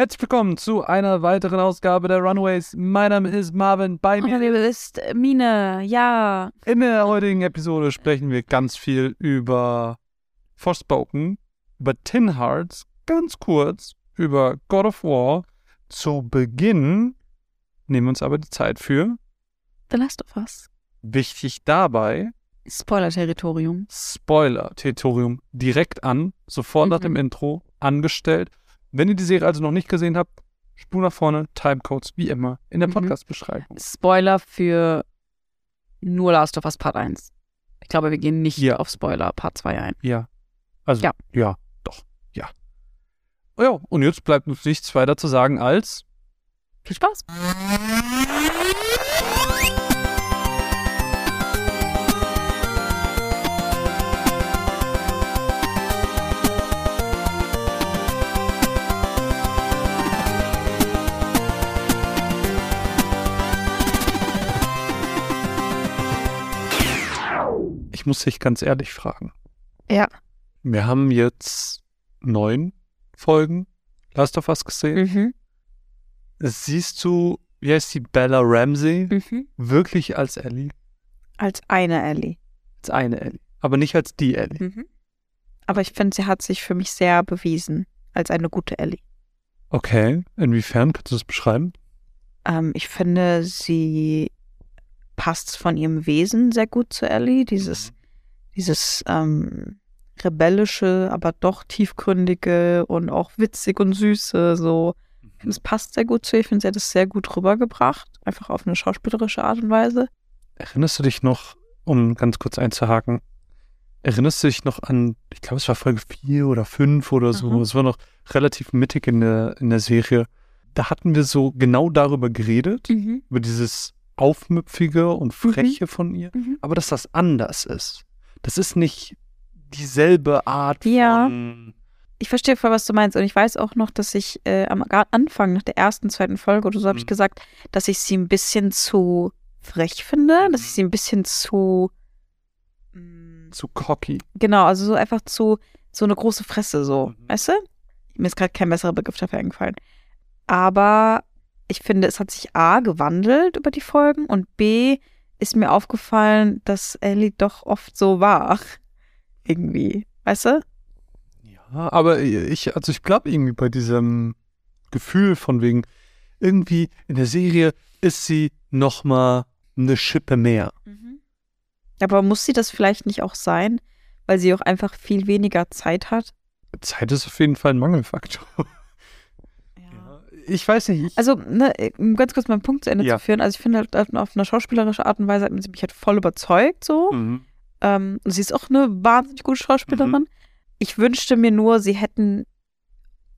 Herzlich willkommen zu einer weiteren Ausgabe der Runaways. Mein Name ist Marvin. Bei mir mir ist Mine, ja. in der heutigen Episode sprechen wir ganz viel über Forspoken, über Tin Hearts, ganz kurz über God of War. Zu Beginn nehmen wir uns aber die Zeit für The Last of Us. wichtig dabei Spoiler-Territorium. Spoiler-Territorium direkt an, sofort nach Mhm. dem Intro, angestellt. Wenn ihr die Serie also noch nicht gesehen habt, Spur nach vorne, Timecodes, wie immer, in der Mhm. Podcast-Beschreibung. Spoiler für nur Last of Us Part 1. Ich glaube, wir gehen nicht Ja. auf Spoiler Part 2 ein. Ja. Also, Ja. ja, doch, ja. Oh ja, und jetzt bleibt uns nichts weiter zu sagen als Viel Spaß. muss dich ganz ehrlich fragen. Ja. Wir haben jetzt neun Folgen Last of Us gesehen. Mhm. Siehst du, wie heißt die Bella Ramsey, Mhm. wirklich als Ellie? Als eine Ellie. Als eine Ellie. Aber nicht als die Ellie. Mhm. Aber ich finde, sie hat sich für mich sehr bewiesen als eine gute Ellie. Okay, inwiefern kannst du das beschreiben? Ähm, ich finde, sie passt von ihrem Wesen sehr gut zu Ellie. Dieses, dieses ähm, rebellische, aber doch tiefgründige und auch witzig und süße. So, es passt sehr gut zu ihr. Ich finde, sie hat es sehr gut rübergebracht. Einfach auf eine schauspielerische Art und Weise. Erinnerst du dich noch, um ganz kurz einzuhaken, erinnerst du dich noch an, ich glaube, es war Folge 4 oder 5 oder so, Mhm. es war noch relativ mittig in der, in der Serie. Da hatten wir so genau darüber geredet, über dieses Aufmüpfige und Freche von ihr, Mhm. aber dass das anders ist. Das ist nicht dieselbe Art Ja. von. Ich verstehe voll, was du meinst. Und ich weiß auch noch, dass ich äh, am Anfang, nach der ersten, zweiten Folge oder so, habe ich Mhm. gesagt, dass ich sie ein bisschen zu frech finde, dass ich sie ein bisschen zu. mm, Zu cocky. Genau, also so einfach zu so eine große Fresse, so, Mhm. weißt du? Mir ist gerade kein besserer Begriff dafür eingefallen. Aber ich finde, es hat sich A gewandelt über die Folgen und B ist mir aufgefallen, dass Ellie doch oft so war. Irgendwie, weißt du? Ja, aber ich, also ich glaube irgendwie bei diesem Gefühl von wegen, irgendwie in der Serie ist sie noch mal eine Schippe mehr. Aber muss sie das vielleicht nicht auch sein, weil sie auch einfach viel weniger Zeit hat? Zeit ist auf jeden Fall ein Mangelfaktor. Ich weiß nicht, ich, Also, ne, um ganz kurz meinen Punkt zu Ende Ja. zu führen. Also, ich finde halt auf eine schauspielerische Art und Weise hat sie mich halt voll überzeugt, so. Mhm. Ähm, sie ist auch eine wahnsinnig gute Schauspielerin. Ich wünschte mir nur, sie hätten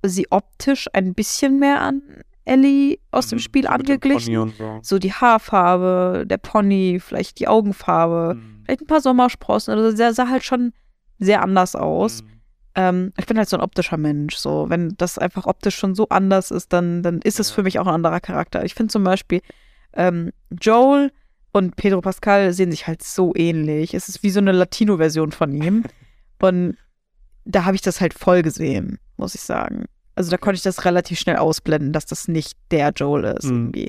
sie optisch ein bisschen mehr an Ellie aus dem Mhm. Spiel So dem angeglichen. So. So die Haarfarbe, der Pony, vielleicht die Augenfarbe, Mhm. vielleicht ein paar Sommersprossen. Also, der sah halt schon sehr anders aus. Mhm. Ähm, ich bin halt so ein optischer Mensch. So, wenn das einfach optisch schon so anders ist, dann, dann ist es für mich auch ein anderer Charakter. Ich finde zum Beispiel ähm, Joel und Pedro Pascal sehen sich halt so ähnlich. Es ist wie so eine Latino-Version von ihm. Und da habe ich das halt voll gesehen, muss ich sagen. Also da konnte ich das relativ schnell ausblenden, dass das nicht der Joel ist Mhm. irgendwie.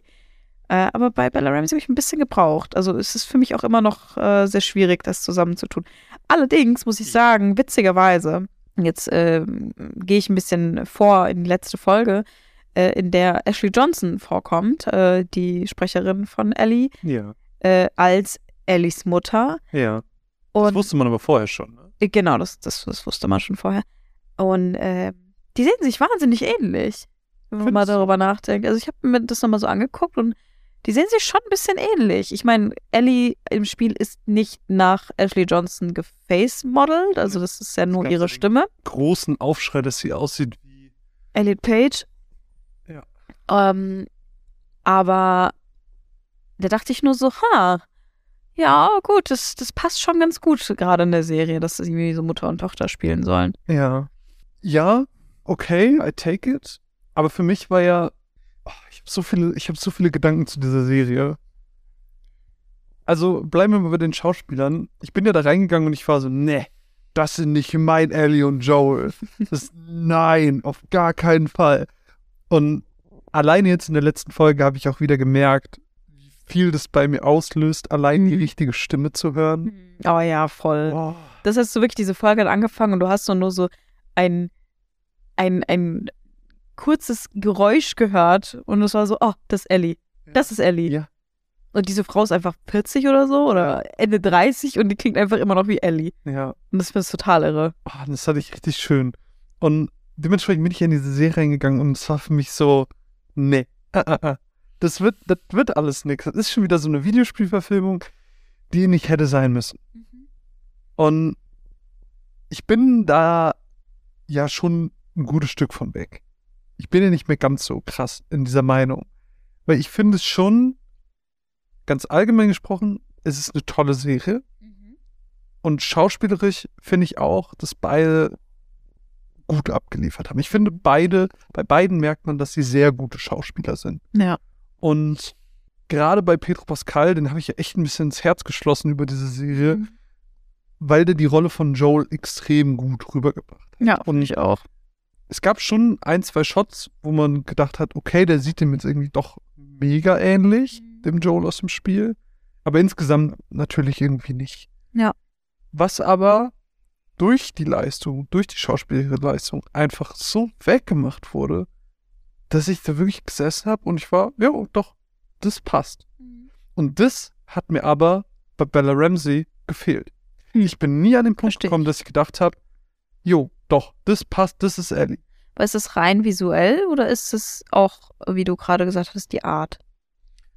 Äh, aber bei Bella Ramsey habe ich ein bisschen gebraucht. Also es ist für mich auch immer noch äh, sehr schwierig, das zusammenzutun. Allerdings muss ich sagen, witzigerweise, jetzt ähm, gehe ich ein bisschen vor in die letzte Folge, äh, in der Ashley Johnson vorkommt, äh, die Sprecherin von Ellie, Ja, äh, als Ellies Mutter. ja. Das Und wusste man aber vorher schon. Ne? äh, genau, das, das, das wusste man schon vorher. Und äh, die sehen sich wahnsinnig ähnlich, wenn man mal Findest du? darüber nachdenkt. Also ich habe mir das nochmal so angeguckt und die sehen sich schon ein bisschen ähnlich. Ich meine, Ellie im Spiel ist nicht nach Ashley Johnson geface-modelt, also das ist ja nur ihre Stimme. Großen Aufschrei, dass sie aussieht wie. Elliot Page. Ja. Ähm, aber da dachte ich nur so, ha, ja, gut, das, das passt schon ganz gut gerade in der Serie, dass sie irgendwie so Mutter und Tochter spielen sollen. Ja. Ja, okay, I take it. Aber für mich war ja. Habe so viele, ich habe so viele Gedanken zu dieser Serie. Also bleiben wir mal bei den Schauspielern. Ich bin ja da reingegangen und ich war so, ne, das sind nicht mein Ellie und Joel. Das, nein, auf gar keinen Fall. Und alleine jetzt in der letzten Folge habe ich auch wieder gemerkt, wie viel das bei mir auslöst, allein die Mhm. richtige Stimme zu hören. Oh ja, voll. Oh. Das hast du wirklich, diese Folge hat angefangen und du hast so nur so ein, ein, ein kurzes Geräusch gehört und es war so, oh, das ist Ellie. Das ist Ellie. Ja. Und diese Frau ist einfach 40 oder so oder Ende 30 und die klingt einfach immer noch wie Ellie. Ja, Und das ist total irre. oh, das hatte ich richtig schön. Und dementsprechend bin ich in diese Serie reingegangen und es war für mich so, nee, ah, ah, ah. das wird, das wird alles nichts. Das ist schon wieder so eine Videospielverfilmung, die nicht hätte sein müssen. Und ich bin da ja schon ein gutes Stück von weg. Ich bin ja nicht mehr ganz so krass in dieser Meinung. Weil ich finde es schon, ganz allgemein gesprochen, es ist eine tolle Serie. Und schauspielerisch finde ich auch, dass beide gut abgeliefert haben. Ich finde beide, bei beiden merkt man, dass sie sehr gute Schauspieler sind. Ja. Und gerade bei Pedro Pascal, den habe ich ja echt ein bisschen ins Herz geschlossen über diese Serie, Mhm. weil der die Rolle von Joel extrem gut rübergebracht hat. Ja, Und ich auch. Es gab schon ein, zwei Shots, wo man gedacht hat, okay, der sieht dem jetzt irgendwie doch mega ähnlich, dem Joel aus dem Spiel. Aber insgesamt natürlich irgendwie nicht. Ja. Was aber durch die Leistung, durch die schauspielerische Leistung einfach so weggemacht wurde, dass ich da wirklich gesessen habe und ich war, ja, doch, das passt. Und das hat mir aber bei Bella Ramsey gefehlt. Hm. Ich bin nie an den Punkt Versteh gekommen, dass ich gedacht habe, jo, doch, das passt, das ist Ellie. Aber ist es rein visuell oder ist es auch, wie du gerade gesagt hast, die Art?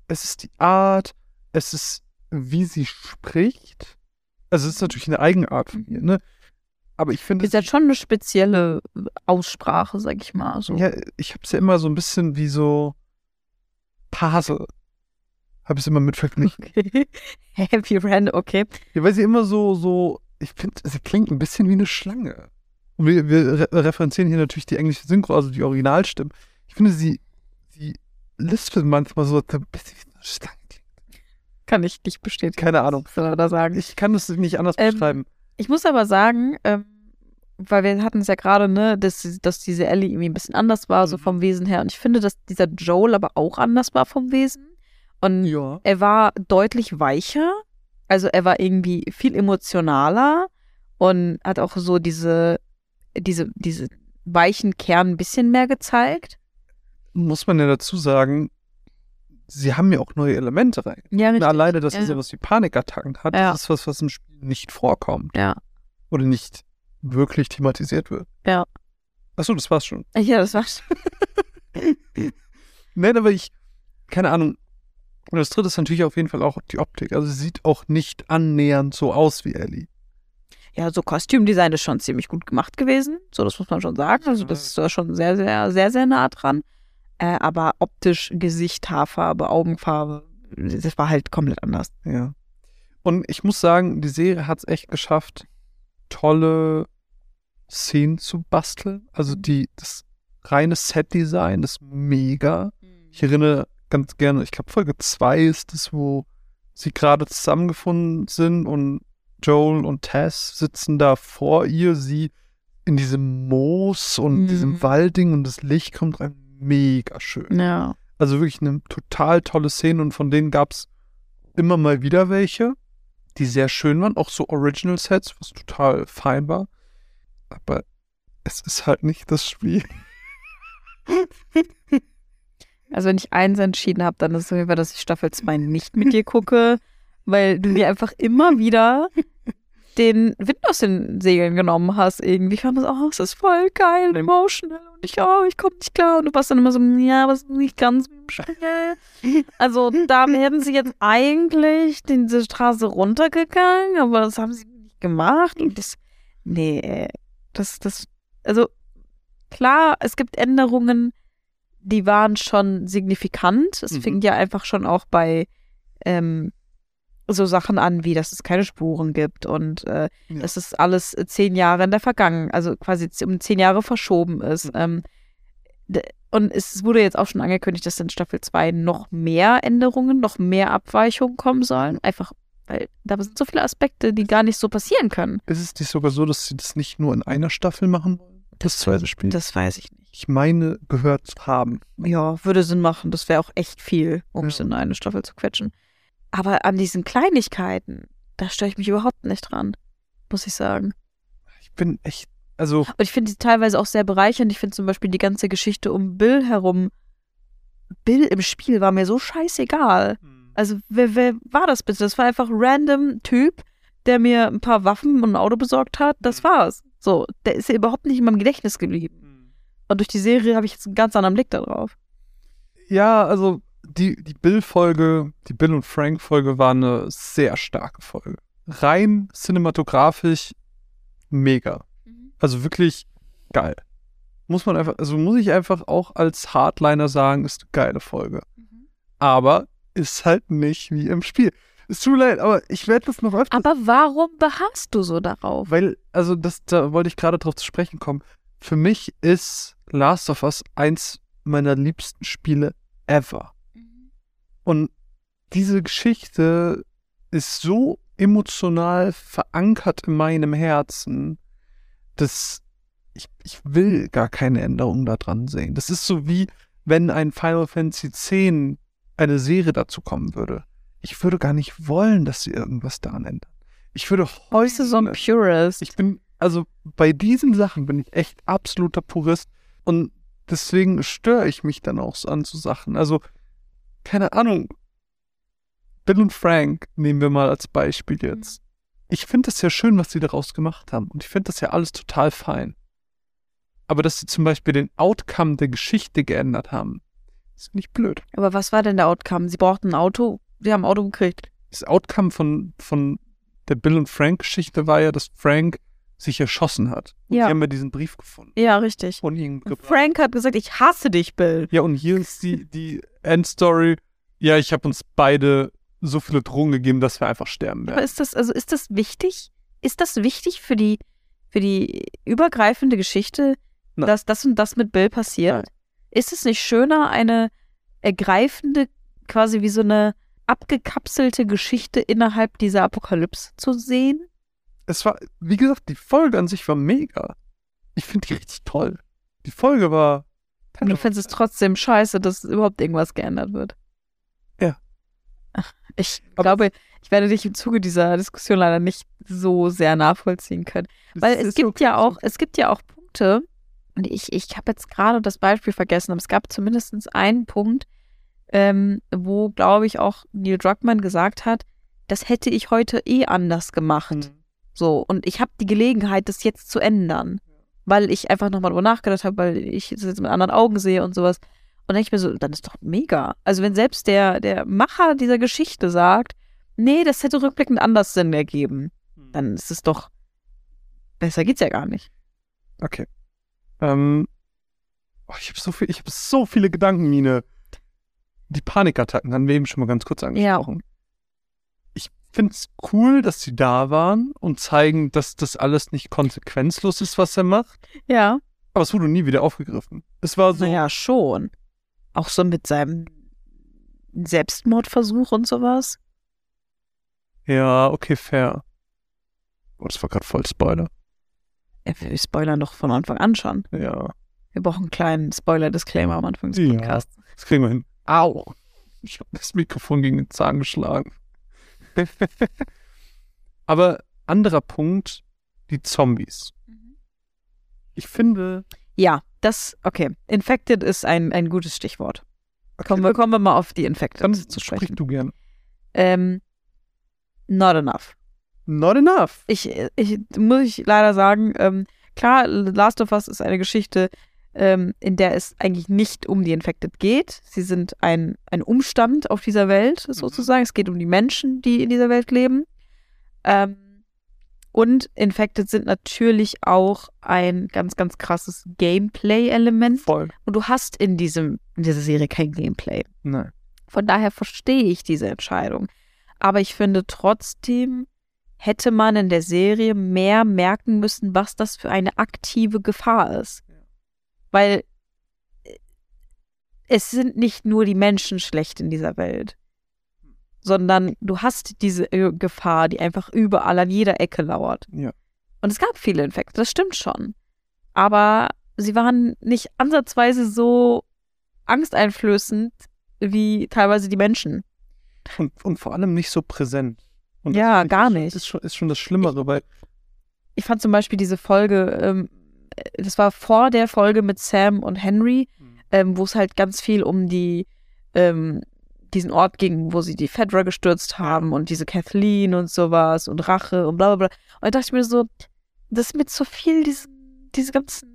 Es ist die Art, es ist, wie sie spricht. Also es ist natürlich eine Eigenart von ihr, ne? Aber ich finde, Ist ja schon eine spezielle Aussprache, sag ich mal. So. ja, ich habe es ja immer so ein bisschen wie so Pasel. Habe ich es immer mit verglichen. Okay. Happy Rand, okay. Ja, weil sie immer so, so, ich finde, sie klingt ein bisschen wie eine Schlange. Und wir, wir re referenzieren hier natürlich die englische Synchro, also die Originalstimmen. Ich finde, sie, sie lispelt manchmal so, ein bisschen wie eine Schlange klingt. Kann ich nicht bestätigen. Keine Ahnung. Was soll er da sagen? Ich kann das nicht anders Ähm, beschreiben. Ich muss aber sagen, ähm, weil wir hatten es ja gerade, ne, dass, dass diese Ellie irgendwie ein bisschen anders war, so Mhm. vom Wesen her. Und ich finde, dass dieser Joel aber auch anders war vom Wesen. Und Ja. er war deutlich weicher. Also er war irgendwie viel emotionaler und hat auch so diese, diese, diese weichen Kern ein bisschen mehr gezeigt. Muss man ja dazu sagen, sie haben ja auch neue Elemente rein. Ja, richtig. Alleine, dass Ja. sie sowas wie Panikattacken hat, Ja. das ist was, was im Spiel nicht vorkommt. Ja. Oder nicht wirklich thematisiert wird. Ja. Achso, das war's schon. Ja, das war's. Nein, aber ich, keine Ahnung. Und das dritte ist natürlich auf jeden Fall auch die Optik. Also sie sieht auch nicht annähernd so aus wie Ellie. Ja, so Kostümdesign ist schon ziemlich gut gemacht gewesen. So, das muss man schon sagen. Also, das ist schon sehr, sehr, sehr, sehr nah dran. Äh, aber optisch, Gesicht, Haarfarbe, Augenfarbe, das war halt komplett anders. Ja. Und ich muss sagen, die Serie hat es echt geschafft, tolle Szenen zu basteln. Also die, das reine Set-Design ist mega. Ich erinnere ganz gerne, ich glaube Folge 2 ist es, wo sie gerade zusammengefunden sind und Joel und Tess sitzen da vor ihr, sie in diesem Moos und Mhm. diesem Waldding und das Licht kommt rein. Mega schön. Ja. Also wirklich eine total tolle Szene und von denen gab es immer mal wieder welche, die sehr schön waren, auch so Original Sets, was total fein war. Aber es ist halt nicht das Spiel. Also, wenn ich eins entschieden habe, dann ist es auf jeden Fall, dass ich Staffel 2 nicht mit dir gucke, weil du mir einfach immer wieder den Wind aus den Segeln genommen hast. Irgendwie kam es, oh, es ist voll geil und emotional und ich, oh, ich komme nicht klar. Und du warst dann immer so, ja, aber es ist nicht ganz Spiel. Also, da wären sie jetzt eigentlich diese Straße runtergegangen, aber das haben sie nicht gemacht. Und das, nee, das, das, also, klar, es gibt Änderungen, die waren schon signifikant. Es Mhm. fing ja einfach schon auch bei ähm, so Sachen an, wie dass es keine Spuren gibt und äh, Ja. dass es alles äh, zehn Jahre in der Vergangenheit, also quasi um zehn Jahre verschoben ist. Ähm, und es wurde jetzt auch schon angekündigt, dass in Staffel 2 noch mehr Änderungen, noch mehr Abweichungen kommen sollen. Einfach, weil da sind so viele Aspekte, die gar nicht so passieren können. Ist es nicht sogar so, dass sie das nicht nur in einer Staffel machen wollen? Das zweite Spiel. Das weiß ich nicht. ich meine, gehört zu haben. Ja, würde Sinn machen. Das wäre auch echt viel, um es Ja. in eine Staffel zu quetschen. Aber an diesen Kleinigkeiten, da störe ich mich überhaupt nicht dran, muss ich sagen. Ich bin echt, also, Und ich finde die teilweise auch sehr bereichernd. Ich finde zum Beispiel die ganze Geschichte um Bill herum. Bill im Spiel war mir so scheißegal. Also, wer, wer war das bitte? Das war einfach ein random Typ, der mir ein paar Waffen und ein Auto besorgt hat. Das Mhm. war's. So, der ist ja überhaupt nicht in meinem Gedächtnis geblieben. Und durch die Serie habe ich jetzt einen ganz anderen Blick darauf. ja, also die, die Bill-Folge, die Bill und Frank-Folge war eine sehr starke Folge. Rein cinematografisch mega. Also wirklich geil. Muss man einfach, also muss ich einfach auch als Hardliner sagen, ist eine geile Folge. Aber ist halt nicht wie im Spiel. Es tut mir leid, aber ich werde das noch öfter. Aber warum beharrst du so darauf? Weil, also das, da wollte ich gerade drauf zu sprechen kommen. Für mich ist Last of Us eins meiner liebsten Spiele ever. Und diese Geschichte ist so emotional verankert in meinem Herzen, dass ich, ich will gar keine Änderung da dran sehen. Das ist so wie, wenn ein Final Fantasy X eine Serie dazu kommen würde. Ich würde gar nicht wollen, dass sie irgendwas daran ändern. Ich würde Bist du so ein heute, Purist? ich bin, also bei diesen Sachen bin ich echt absoluter Purist und deswegen störe ich mich dann auch so an so Sachen. Also, keine Ahnung. Bill und Frank nehmen wir mal als Beispiel jetzt. Ich finde es ja schön, was sie daraus gemacht haben und ich finde das ja alles total fein. Aber dass sie zum Beispiel den Outcome der Geschichte geändert haben, ist nicht blöd. Aber was war denn der Outcome? Sie brauchten ein Auto, sie haben ein Auto gekriegt. Das Outcome von, von der Bill und Frank Geschichte war ja, dass Frank sich erschossen hat. Und Ja. sie haben ja diesen Brief gefunden. Ja, richtig. Und gebracht. Frank hat gesagt, ich hasse dich, Bill. Ja, und hier ist die, die Endstory. Ja, ich habe uns beide so viele Drogen gegeben, dass wir einfach sterben Aber werden. ist das, also ist das wichtig? Ist das wichtig für die, für die übergreifende Geschichte, Nein. dass das und das mit Bill passiert? Nein. Ist es nicht schöner, eine ergreifende, quasi wie so eine abgekapselte Geschichte innerhalb dieser Apokalypse zu sehen? Es war, wie gesagt, die Folge an sich war mega. Ich finde die richtig toll. Die Folge war. Und du findest es trotzdem scheiße, dass überhaupt irgendwas geändert wird. Ja. Ach, ich Aber- glaube, ich werde dich im Zuge dieser Diskussion leider nicht so sehr nachvollziehen können. Weil es gibt ja auch, es gibt ja auch Punkte, und ich, ich habe jetzt gerade das Beispiel vergessen, aber es gab zumindest einen Punkt, ähm, wo, glaube ich, auch Neil Druckmann gesagt hat, das hätte ich heute eh anders gemacht. So, und ich habe die Gelegenheit, das jetzt zu ändern. Weil ich einfach nochmal drüber nachgedacht habe, weil ich es jetzt mit anderen Augen sehe und sowas. Und dann denke ich mir so, dann ist doch mega. Also wenn selbst der, der Macher dieser Geschichte sagt, nee, das hätte rückblickend anders Sinn ergeben, dann ist es doch, besser geht's ja gar nicht. Okay. Ähm, oh, ich habe so viel, ich habe so viele Gedanken, Mine. Die Panikattacken haben wir eben schon mal ganz kurz angesprochen. Ich finde es cool, dass sie da waren und zeigen, dass das alles nicht konsequenzlos ist, was er macht. Ja. Aber es wurde nie wieder aufgegriffen. Es war so, Naja, schon. Auch so mit seinem Selbstmordversuch und sowas. ja, okay, fair. Oh, das war gerade voll Spoiler. Ja, wir spoilern doch von Anfang an schon. Ja, Wir brauchen einen kleinen Spoiler-Disclaimer am Anfang des Ja. Podcasts. das kriegen wir hin. Au! Ich habe das Mikrofon gegen den Zahn geschlagen. Aber anderer Punkt, die Zombies. Ich finde, Ja, das, okay. Infected ist ein, ein gutes Stichwort. okay, Kommen wir, kommen wir mal auf die Infected dann zu sprich sprechen. du gerne. Ähm, not enough. Not enough. Ich, ich muss ich leider sagen, ähm, klar, Last of Us ist eine Geschichte, ähm, in der es eigentlich nicht um die Infected geht. Sie sind ein, ein Umstand auf dieser Welt, sozusagen. Es geht um die Menschen, die in dieser Welt leben. Ähm, und Infected sind natürlich auch ein ganz, ganz krasses Gameplay-Element. Voll. Und du hast in, diesem, in dieser Serie kein Gameplay. Nein. Von daher verstehe ich diese Entscheidung. Aber ich finde trotzdem, hätte man in der Serie mehr merken müssen, was das für eine aktive Gefahr ist. Weil äh, es sind nicht nur die Menschen schlecht in dieser Welt, sondern du hast diese äh, Gefahr, die einfach überall an jeder Ecke lauert. Ja. Und es gab viele Infekte, das stimmt schon. Aber sie waren nicht ansatzweise so angsteinflößend wie teilweise die Menschen. Und, und vor allem nicht so präsent. Und Ja, ich, gar nicht. Ist schon, ist schon das Schlimmere, weil Ich fand zum Beispiel diese Folge, ähm, das war vor der Folge mit Sam und Henry, ähm, wo es halt ganz viel um die, ähm, diesen Ort ging, wo sie die Fedra gestürzt haben und diese Kathleen und sowas und Rache und bla bla bla. Und da dachte ich mir so, das ist mit so viel, diese, diese ganzen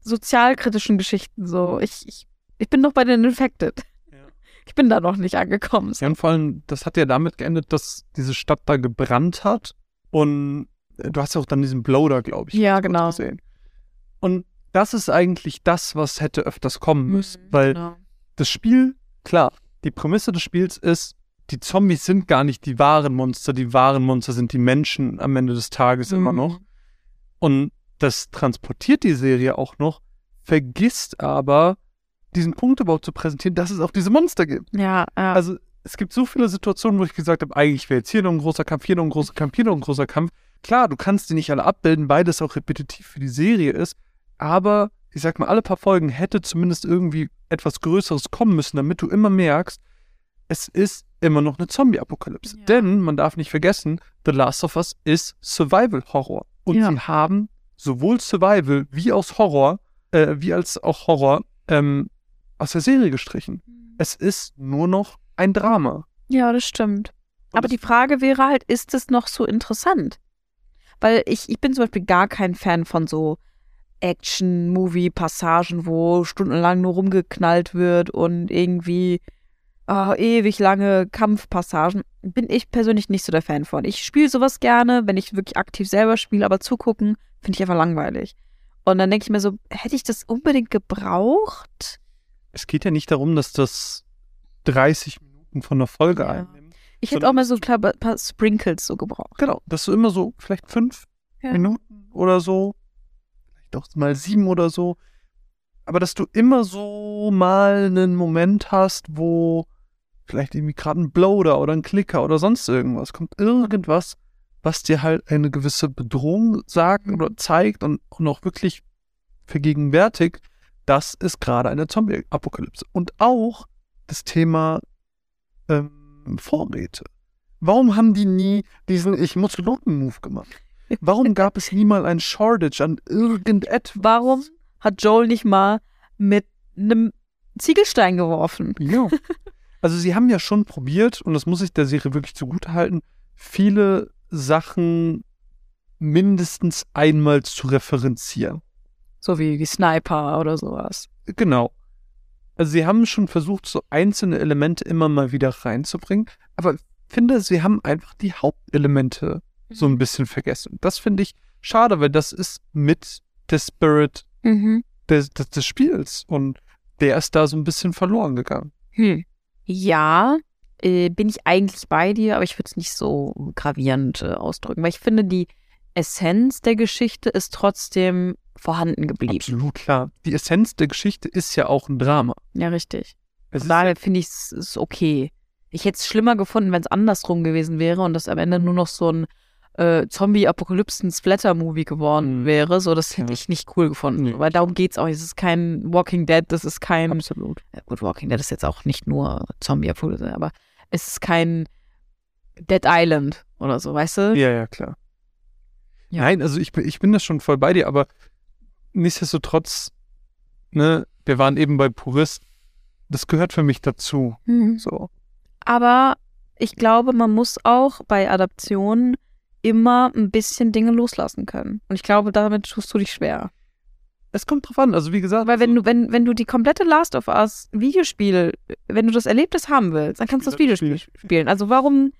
sozialkritischen Geschichten so. Ich, ich, ich bin noch bei den Infected. Ja. Ich bin da noch nicht angekommen. Ja, und vor allem, das hat ja damit geendet, dass diese Stadt da gebrannt hat. Und du hast ja auch dann diesen da, glaube ich. Ja, genau. Gesehen. Und das ist eigentlich das, was hätte öfters kommen müssen. Mhm, weil genau. das Spiel, klar, die Prämisse des Spiels ist, die Zombies sind gar nicht die wahren Monster, die wahren Monster sind die Menschen am Ende des Tages immer Mhm. noch. Und das transportiert die Serie auch noch, vergisst aber, diesen Punkt überhaupt zu präsentieren, dass es auch diese Monster gibt. Ja, ja. Also es gibt so viele Situationen, wo ich gesagt habe, eigentlich wäre jetzt hier noch ein großer Kampf, hier noch ein großer Kampf, hier noch ein großer Kampf. Klar, du kannst die nicht alle abbilden, weil das auch repetitiv für die Serie ist, aber ich sag mal, alle paar Folgen hätte zumindest irgendwie etwas Größeres kommen müssen, damit du immer merkst, es ist immer noch eine Zombie-Apokalypse. Ja. Denn man darf nicht vergessen, The Last of Us ist Survival-Horror. Und Ja. sie haben sowohl Survival wie aus Horror, äh, wie als auch Horror ähm, aus der Serie gestrichen. Es ist nur noch ein Drama. Ja, das stimmt. Und Aber die Frage wäre halt, ist es noch so interessant? Weil ich, ich bin zum Beispiel gar kein Fan von so Action-Movie-Passagen, wo stundenlang nur rumgeknallt wird und irgendwie ah, ewig lange Kampfpassagen. Bin ich persönlich nicht so der Fan von. Ich spiele sowas gerne, wenn ich wirklich aktiv selber spiele, aber zugucken finde ich einfach langweilig. Und dann denke ich mir so, hätte ich das unbedingt gebraucht? Es geht ja nicht darum, dass das 30 Minuten von der Folge Ja. einnimmt. Ich hätte auch mal so klar ein paar Sprinkles so gebraucht. Genau, dass du immer so vielleicht fünf Ja. Minuten oder so, vielleicht auch mal sieben oder so, aber dass du immer so mal einen Moment hast, wo vielleicht irgendwie gerade ein Bloater oder ein Klicker oder sonst irgendwas kommt, irgendwas, was dir halt eine gewisse Bedrohung sagt oder zeigt und, und auch wirklich vergegenwärtigt, das ist gerade eine Zombie-Apokalypse. Und auch das Thema ähm, Vorräte. Warum haben die nie diesen Ich muss Looten-Move gemacht? Warum gab es nie mal ein Shortage an irgendetwas? Warum hat Joel nicht mal mit einem Ziegelstein geworfen? Ja. Also sie haben ja schon probiert, und das muss ich der Serie wirklich zugutehalten, viele Sachen mindestens einmal zu referenzieren. So wie die Sniper oder sowas. Genau. Also sie haben schon versucht, so einzelne Elemente immer mal wieder reinzubringen, aber ich finde, sie haben einfach die Hauptelemente so ein bisschen vergessen. Das finde ich schade, weil das ist mit der Spirit Mhm. des, des, des Spiels und der ist da so ein bisschen verloren gegangen. Hm. Ja, äh, bin ich eigentlich bei dir, aber ich würde es nicht so gravierend äh, ausdrücken, weil ich finde, die Essenz der Geschichte ist trotzdem vorhanden geblieben. Absolut klar. Die Essenz der Geschichte ist ja auch ein Drama. Ja, richtig. Es daher finde ich es okay. Ich hätte es schlimmer gefunden, wenn es andersrum gewesen wäre und das am Ende nur noch so ein äh, Zombie-Apokalypsen-Splatter-Movie geworden Mhm. wäre. So, das hätte Ja. ich nicht cool gefunden. Nee. Weil darum geht's auch. nicht. Es ist kein Walking Dead, das ist kein. absolut. Ja, gut, Walking Dead ist jetzt auch nicht nur Zombie-Apokalypse, aber es ist kein Dead Island oder so, weißt du? Ja, ja, klar. Ja. Nein, also ich bin, ich bin da schon voll bei dir, aber nichtsdestotrotz, ne, wir waren eben bei Purist. Das gehört für mich dazu. Mhm. So. Aber ich glaube, man muss auch bei Adaptionen immer ein bisschen Dinge loslassen können. Und ich glaube, damit tust du dich schwer. Es kommt drauf an. Also wie gesagt, Weil wenn du, wenn, wenn du die komplette Last of Us Videospiel, wenn du das Erlebnis haben willst, dann kannst du das Spiel das Videospiel Spiel. spielen. Also warum,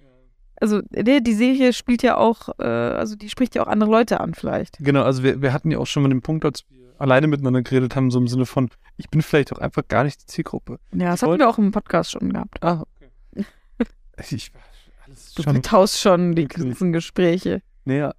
also ne, die Serie spielt ja auch, äh, also die spricht ja auch andere Leute an vielleicht. Genau, also wir, wir hatten ja auch schon mal den Punkt, als wir alleine miteinander geredet haben, so im Sinne von, ich bin vielleicht auch einfach gar nicht die Zielgruppe. Ja, das Voll. hatten wir auch im Podcast schon gehabt. Ah, okay. ich, Du schon vertaust schon die ganzen Gespräche. Naja.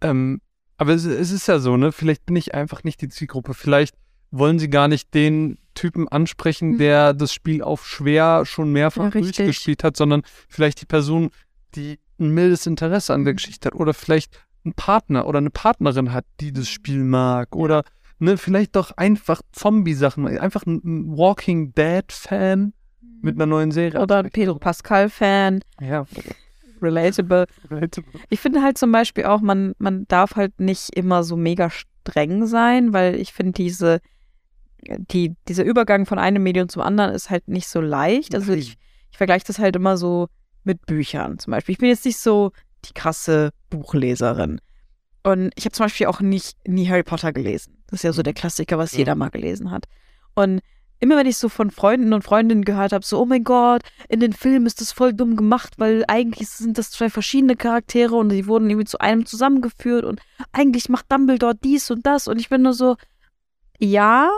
Ähm, aber es, es ist ja so, ne? Vielleicht bin ich einfach nicht die Zielgruppe. Vielleicht wollen sie gar nicht den Typen ansprechen, Mhm. der das Spiel auf schwer schon mehrfach Ja, durchgespielt hat, sondern vielleicht die Person, die ein mildes Interesse an der Mhm. Geschichte hat oder vielleicht einen Partner oder eine Partnerin hat, die das Spiel mag oder ne, vielleicht doch einfach Zombie-Sachen, einfach ein, Walking Dead-Fan mit einer neuen Serie. Oder ein Pedro Pascal-Fan. Ja, Relatable. Ich finde halt zum Beispiel auch, man, man darf halt nicht immer so mega streng sein, weil ich finde diese, die, dieser Übergang von einem Medium zum anderen ist halt nicht so leicht. Also ich, ich vergleiche das halt immer so mit Büchern zum Beispiel. Ich bin jetzt nicht so die krasse Buchleserin. Und ich habe zum Beispiel auch nicht nie Harry Potter gelesen. Das ist ja so der Klassiker, was Ja. jeder mal gelesen hat. Und immer wenn ich so von Freunden und Freundinnen gehört habe, so, oh mein Gott, in den Filmen ist das voll dumm gemacht, weil eigentlich sind das zwei verschiedene Charaktere und die wurden irgendwie zu einem zusammengeführt und eigentlich macht Dumbledore dies und das und ich bin nur so, ja,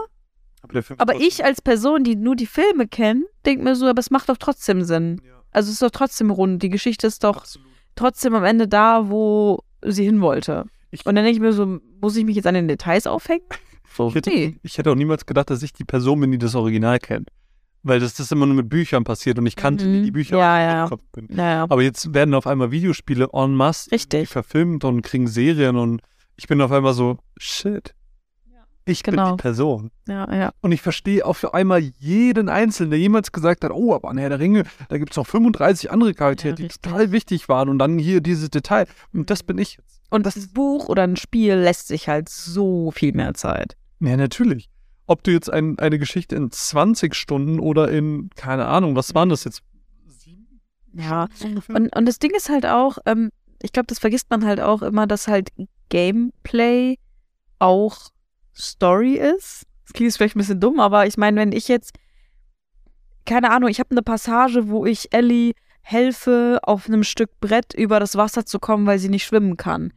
Aber, aber ich als Person, die nur die Filme kennt, denke mir so, aber es macht doch trotzdem Sinn. Ja, Also es ist doch trotzdem rund. Die Geschichte ist doch absolut. trotzdem am Ende da, wo sie hin wollte. Ich- Und dann denke ich mir so, muss ich mich jetzt an den Details aufhängen? So, Ich hätte, nee. ich hätte auch niemals gedacht, dass ich die Person bin, die das Original kennt. Weil das, das immer nur mit Büchern passiert und ich kannte Mhm. nie die Bücher, Ja, ja. Kopf bin. Naja. Aber jetzt werden auf einmal Videospiele en masse Richtig. verfilmt und kriegen Serien und ich bin auf einmal so, shit. Ich bin genau. die Person. Ja, ja. Und ich verstehe auf einmal jeden Einzelnen, der jemals gesagt hat, oh, aber an Herr der Ringe, da gibt es noch 35 andere Charaktere, Ja, die total wichtig waren und dann hier dieses Detail. Und das bin ich jetzt. Und das Buch oder ein Spiel lässt sich halt so viel mehr Zeit. Ja, natürlich. Ob du jetzt ein, eine Geschichte in 20 Stunden oder in, keine Ahnung, was waren das jetzt? Sieben? Ja. Und, und das Ding ist halt auch, ähm, ich glaube, das vergisst man halt auch immer, dass halt Gameplay auch Story ist. Das klingt vielleicht ein bisschen dumm, aber ich meine, wenn ich jetzt, keine Ahnung, ich habe eine Passage, wo ich Ellie helfe, auf einem Stück Brett über das Wasser zu kommen, weil sie nicht schwimmen kann,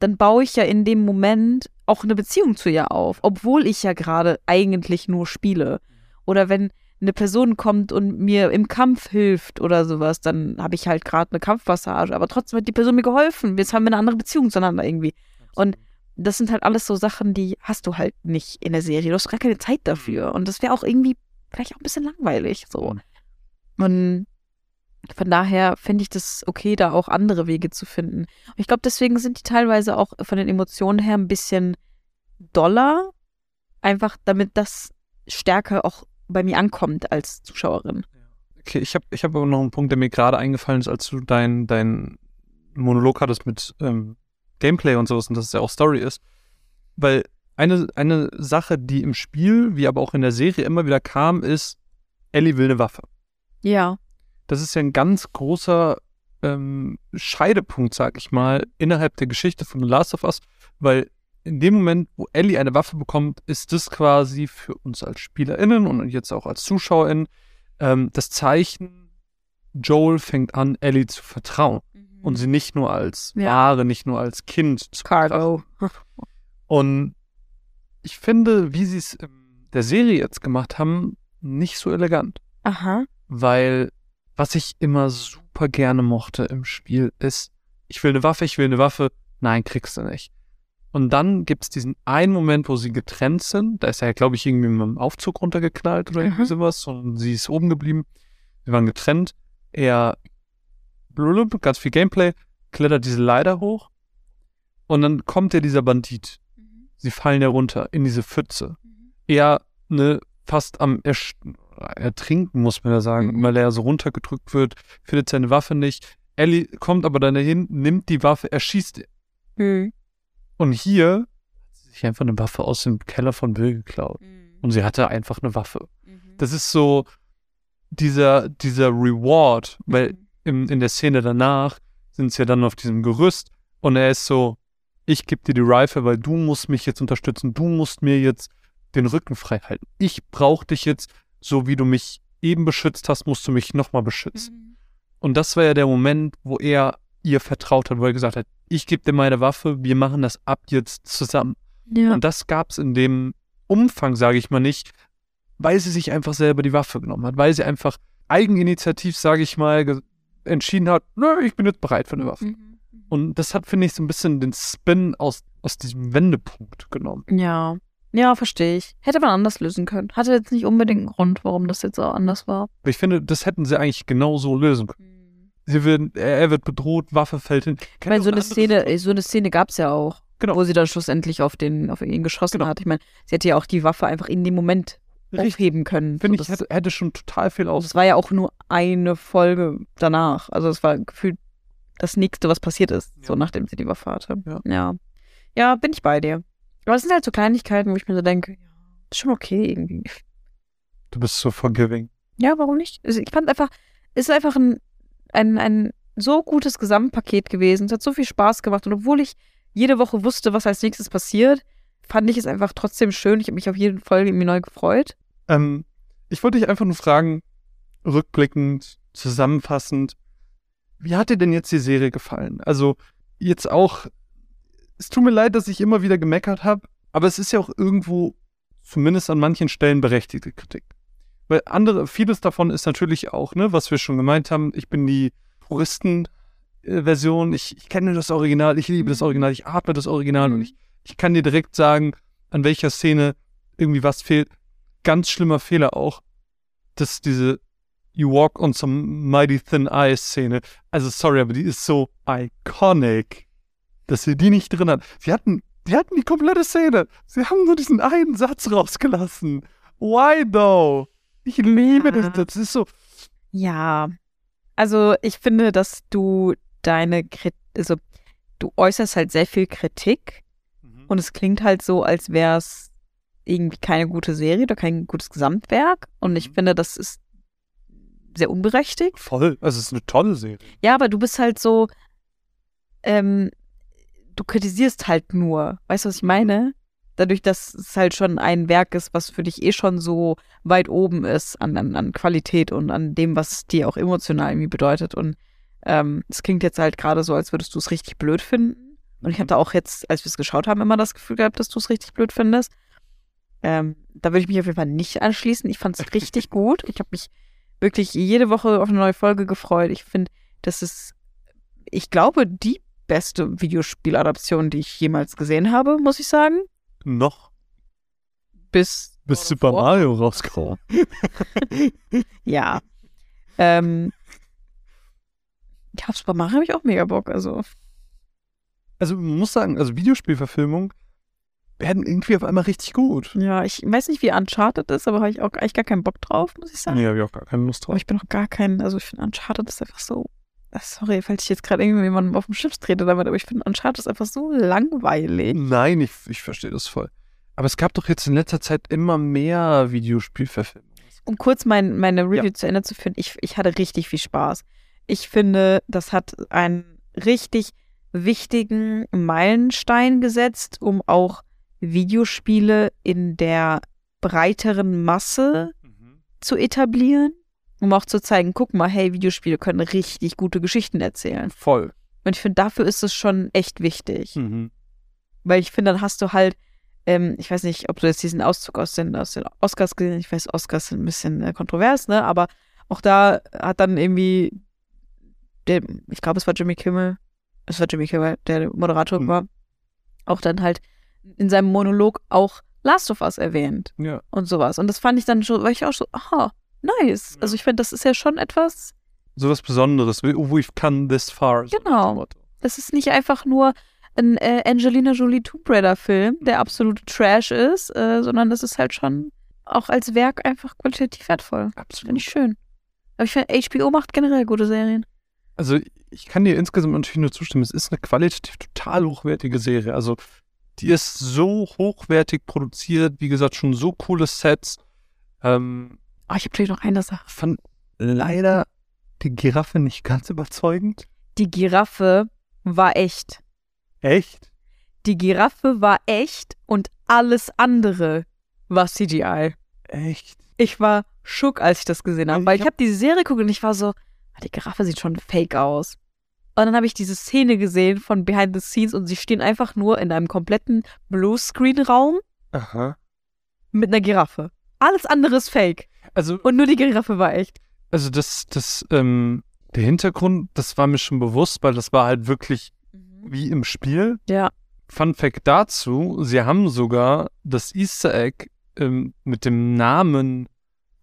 dann baue ich ja in dem Moment auch eine Beziehung zu ihr auf, obwohl ich ja gerade eigentlich nur spiele. Oder wenn eine Person kommt und mir im Kampf hilft oder sowas, dann habe ich halt gerade eine Kampfpassage, aber trotzdem hat die Person mir geholfen. Jetzt haben wir eine andere Beziehung zueinander irgendwie. Und das sind halt alles so Sachen, die hast du halt nicht in der Serie. Du hast gar keine Zeit dafür. Und das wäre auch irgendwie vielleicht auch ein bisschen langweilig so. Mhm. Und von daher finde ich das okay, da auch andere Wege zu finden. Und ich glaube, deswegen sind die teilweise auch von den Emotionen her ein bisschen doller. Einfach damit das stärker auch bei mir ankommt als Zuschauerin. Okay, ich habe ich hab aber noch einen Punkt, der mir gerade eingefallen ist, als du dein, dein Monolog hattest mit ähm, Gameplay und sowas und dass es ja auch Story ist. Weil eine, eine Sache, die im Spiel, wie aber auch in der Serie immer wieder kam, ist, Ellie will eine Waffe. Ja. Das ist ja ein ganz großer ähm, Scheidepunkt, sag ich mal, innerhalb der Geschichte von The Last of Us, weil in dem Moment, wo Ellie eine Waffe bekommt, ist das quasi für uns als SpielerInnen und jetzt auch als ZuschauerInnen ähm, das Zeichen, Joel fängt an, Ellie zu vertrauen und sie nicht nur als Ja. Ware, nicht nur als Kind zu Cargo. und ich finde, wie sie es in der Serie jetzt gemacht haben, nicht so elegant Aha. weil was ich immer super gerne mochte im Spiel ist, ich will eine Waffe, ich will eine Waffe, nein, kriegst du nicht. Und dann gibt's diesen einen Moment, wo sie getrennt sind. Da ist er, glaube ich, irgendwie mit dem Aufzug runtergeknallt oder irgendwie Mhm. sowas und sie ist oben geblieben. Sie waren getrennt. Er, blub, ganz viel Gameplay, klettert diese Leiter hoch und dann kommt ja dieser Bandit. Sie fallen ja runter in diese Pfütze. Er, ne, fast am Ersch Ertrinken, muss man ja sagen, Mhm. weil er so runtergedrückt wird, findet seine Waffe nicht. Ellie kommt aber dann dahin, nimmt die Waffe, erschießt. Mhm. Und hier hat sie sich einfach eine Waffe aus dem Keller von Bill geklaut. Und sie hatte einfach eine Waffe. Das ist so dieser, dieser Reward, weil im, in der Szene danach sind sie ja dann auf diesem Gerüst und er ist so, ich gebe dir die Rifle, weil du musst mich jetzt unterstützen, du musst mir jetzt den Rücken frei halten. Ich brauche dich jetzt, so wie du mich eben beschützt hast, musst du mich nochmal beschützen. Und das war ja der Moment, wo er ihr vertraut hat, wo er gesagt hat, ich gebe dir meine Waffe, wir machen das ab jetzt zusammen. Ja. Und das gab es in dem Umfang, sage ich mal nicht, weil sie sich einfach selber die Waffe genommen hat, weil sie einfach eigeninitiativ, sage ich mal, entschieden hat, nö, ich bin jetzt bereit für eine Waffe. Mhm. Und das hat, finde ich, so ein bisschen den Spin aus, aus diesem Wendepunkt genommen. Ja. Ja, verstehe ich. Hätte man anders lösen können. Hatte jetzt nicht unbedingt einen Grund, warum das jetzt auch anders war. Ich finde, das hätten sie eigentlich genau so lösen können. Sie werden, er, wird bedroht, Waffe fällt hin. Ich meine, so eine Szene, so eine Szene gab es ja auch. Genau. Wo sie dann schlussendlich auf den, auf ihn geschossen Genau. hat. Ich meine, sie hätte ja auch die Waffe einfach in dem Moment. Aufheben können. Finde So, ich, hätte, hätte schon total viel aus. das war ja auch nur eine Folge danach. Also es war gefühlt das nächste, was passiert ist, so Ja. nachdem sie die Waffe hatte. Ja. ja. Ja, bin ich bei dir. Aber es sind halt so Kleinigkeiten, wo ich mir so denke, ja, ist schon okay irgendwie. Du bist so forgiving. Ja, warum nicht? Also ich fand einfach, es ist einfach ein, ein, ein so gutes Gesamtpaket gewesen. Es hat so viel Spaß gemacht. Und obwohl ich jede Woche wusste, was als nächstes passiert, fand ich es einfach trotzdem schön. Ich habe mich auf jede Folge irgendwie neu gefreut. Ähm, ich wollte dich einfach nur fragen, rückblickend, zusammenfassend, wie hat dir denn jetzt die Serie gefallen? Also jetzt auch, es tut mir leid, dass ich immer wieder gemeckert habe, aber es ist ja auch irgendwo, zumindest an manchen Stellen, berechtigte Kritik. Weil andere, vieles davon ist natürlich auch, ne, was wir schon gemeint haben, ich bin die Puristen-Version, ich, ich kenne das Original, ich liebe das Mhm. Original, ich atme das Original und ich, ich kann dir direkt sagen, an welcher Szene irgendwie was fehlt. Ganz schlimmer Fehler auch, dass diese You Walk on some Mighty Thin Ice Szene, also sorry, aber die ist so iconic, dass sie die nicht drin hat. Sie hatten, die hatten die komplette Szene. Sie haben nur diesen einen Satz rausgelassen. Why though? Ich liebe Ja. das. Das ist so. Ja. Also ich finde, dass du deine Kritik, also du äußerst halt sehr viel Kritik und es klingt halt so, als wäre es irgendwie keine gute Serie oder kein gutes Gesamtwerk. Und ich Mhm. finde, das ist sehr unberechtigt. Voll. Also es ist eine tolle Serie. Ja, aber du bist halt so, ähm, du kritisierst halt nur. Weißt du, was ich meine? Dadurch, dass es halt schon ein Werk ist, was für dich eh schon so weit oben ist an, an, an Qualität und an dem, was dir auch emotional irgendwie bedeutet. Und ähm, es klingt jetzt halt gerade so, als würdest du es richtig blöd finden. Und ich hatte auch jetzt, als wir es geschaut haben, immer das Gefühl gehabt, dass du es richtig blöd findest. Ähm, da würde ich mich auf jeden Fall nicht anschließen. Ich fand es richtig gut. Ich habe mich wirklich jede Woche auf eine neue Folge gefreut. Ich finde, das ist, ich glaube, die beste Videospieladaption, die ich jemals gesehen habe, muss ich sagen. Noch Bis, bis Super War. Mario rauskommt. ja. Ähm, ja, auf Super Mario habe ich auch mega Bock. Also, Also man muss sagen, also Videospielverfilmungen werden irgendwie auf einmal richtig gut. ja, ich weiß nicht, wie Uncharted ist, aber habe ich auch eigentlich gar keinen Bock drauf, muss ich sagen. Nee, habe ich auch gar keine Lust Aber drauf. ich bin auch gar kein, also ich finde Uncharted ist einfach so. ah, Sorry, falls ich jetzt gerade irgendjemandem auf dem Schiff trete damit, aber ich finde Uncharted ist einfach so langweilig. Nein, ich, ich verstehe das voll. Aber es gab doch jetzt in letzter Zeit immer mehr Videospielverfilmungen. Um kurz mein, meine Review zu Ende zu führen, ich, ich hatte richtig viel Spaß. Ich finde, das hat einen richtig wichtigen Meilenstein gesetzt, um auch Videospiele in der breiteren Masse zu etablieren, um auch zu zeigen, guck mal, hey, Videospiele können richtig gute Geschichten erzählen. Voll. Und ich finde, dafür ist es schon echt wichtig. Mhm. Weil ich finde, dann hast du halt, ähm, ich weiß nicht, ob du jetzt diesen Auszug aus den, aus den Oscars gesehen hast. Ich weiß, Oscars sind ein bisschen äh, kontrovers, ne? Aber auch da hat dann irgendwie, der, ich glaube, es war Jimmy Kimmel, es war Jimmy Kimmel, der der Moderator Mhm. war, auch dann halt in seinem Monolog auch Last of Us erwähnt Ja. und sowas. Und das fand ich dann schon, war ich auch so, aha, nice. Ja. Also ich finde, das ist ja schon etwas, Sowas Besonderes. We- We've come this far. so Genau. Das ist nicht einfach nur ein äh, Angelina Jolie Tomb Raider-Film, der absolute Trash ist, äh, sondern das ist halt schon auch als Werk einfach qualitativ wertvoll. Finde Absolut. ich schön. Aber ich finde, HBO macht generell gute Serien. Also ich kann dir insgesamt natürlich nur zustimmen. Es ist eine qualitativ total hochwertige Serie. Also die ist so hochwertig produziert. Wie gesagt, schon so coole Sets. Ähm, Oh, ich habe vielleicht noch eine Sache. fand leider die Giraffe nicht ganz überzeugend. Die Giraffe war echt. Echt? Die Giraffe war echt und alles andere war CGI. Echt? Ich war schock, als ich das gesehen habe, Ich weil ich hab- habe diese Serie geguckt und ich war so, ah, die Giraffe sieht schon fake aus. Und dann habe ich diese Szene gesehen von Behind the Scenes und sie stehen einfach nur in einem kompletten Bluescreen-Raum Aha. mit einer Giraffe. Alles andere ist fake. Also, Und nur die Giraffe war echt. also das, das, ähm, der Hintergrund, das war mir schon bewusst, weil das war halt wirklich wie im Spiel. Ja. Fun Fact dazu, sie haben sogar das Easter Egg ähm, mit dem Namen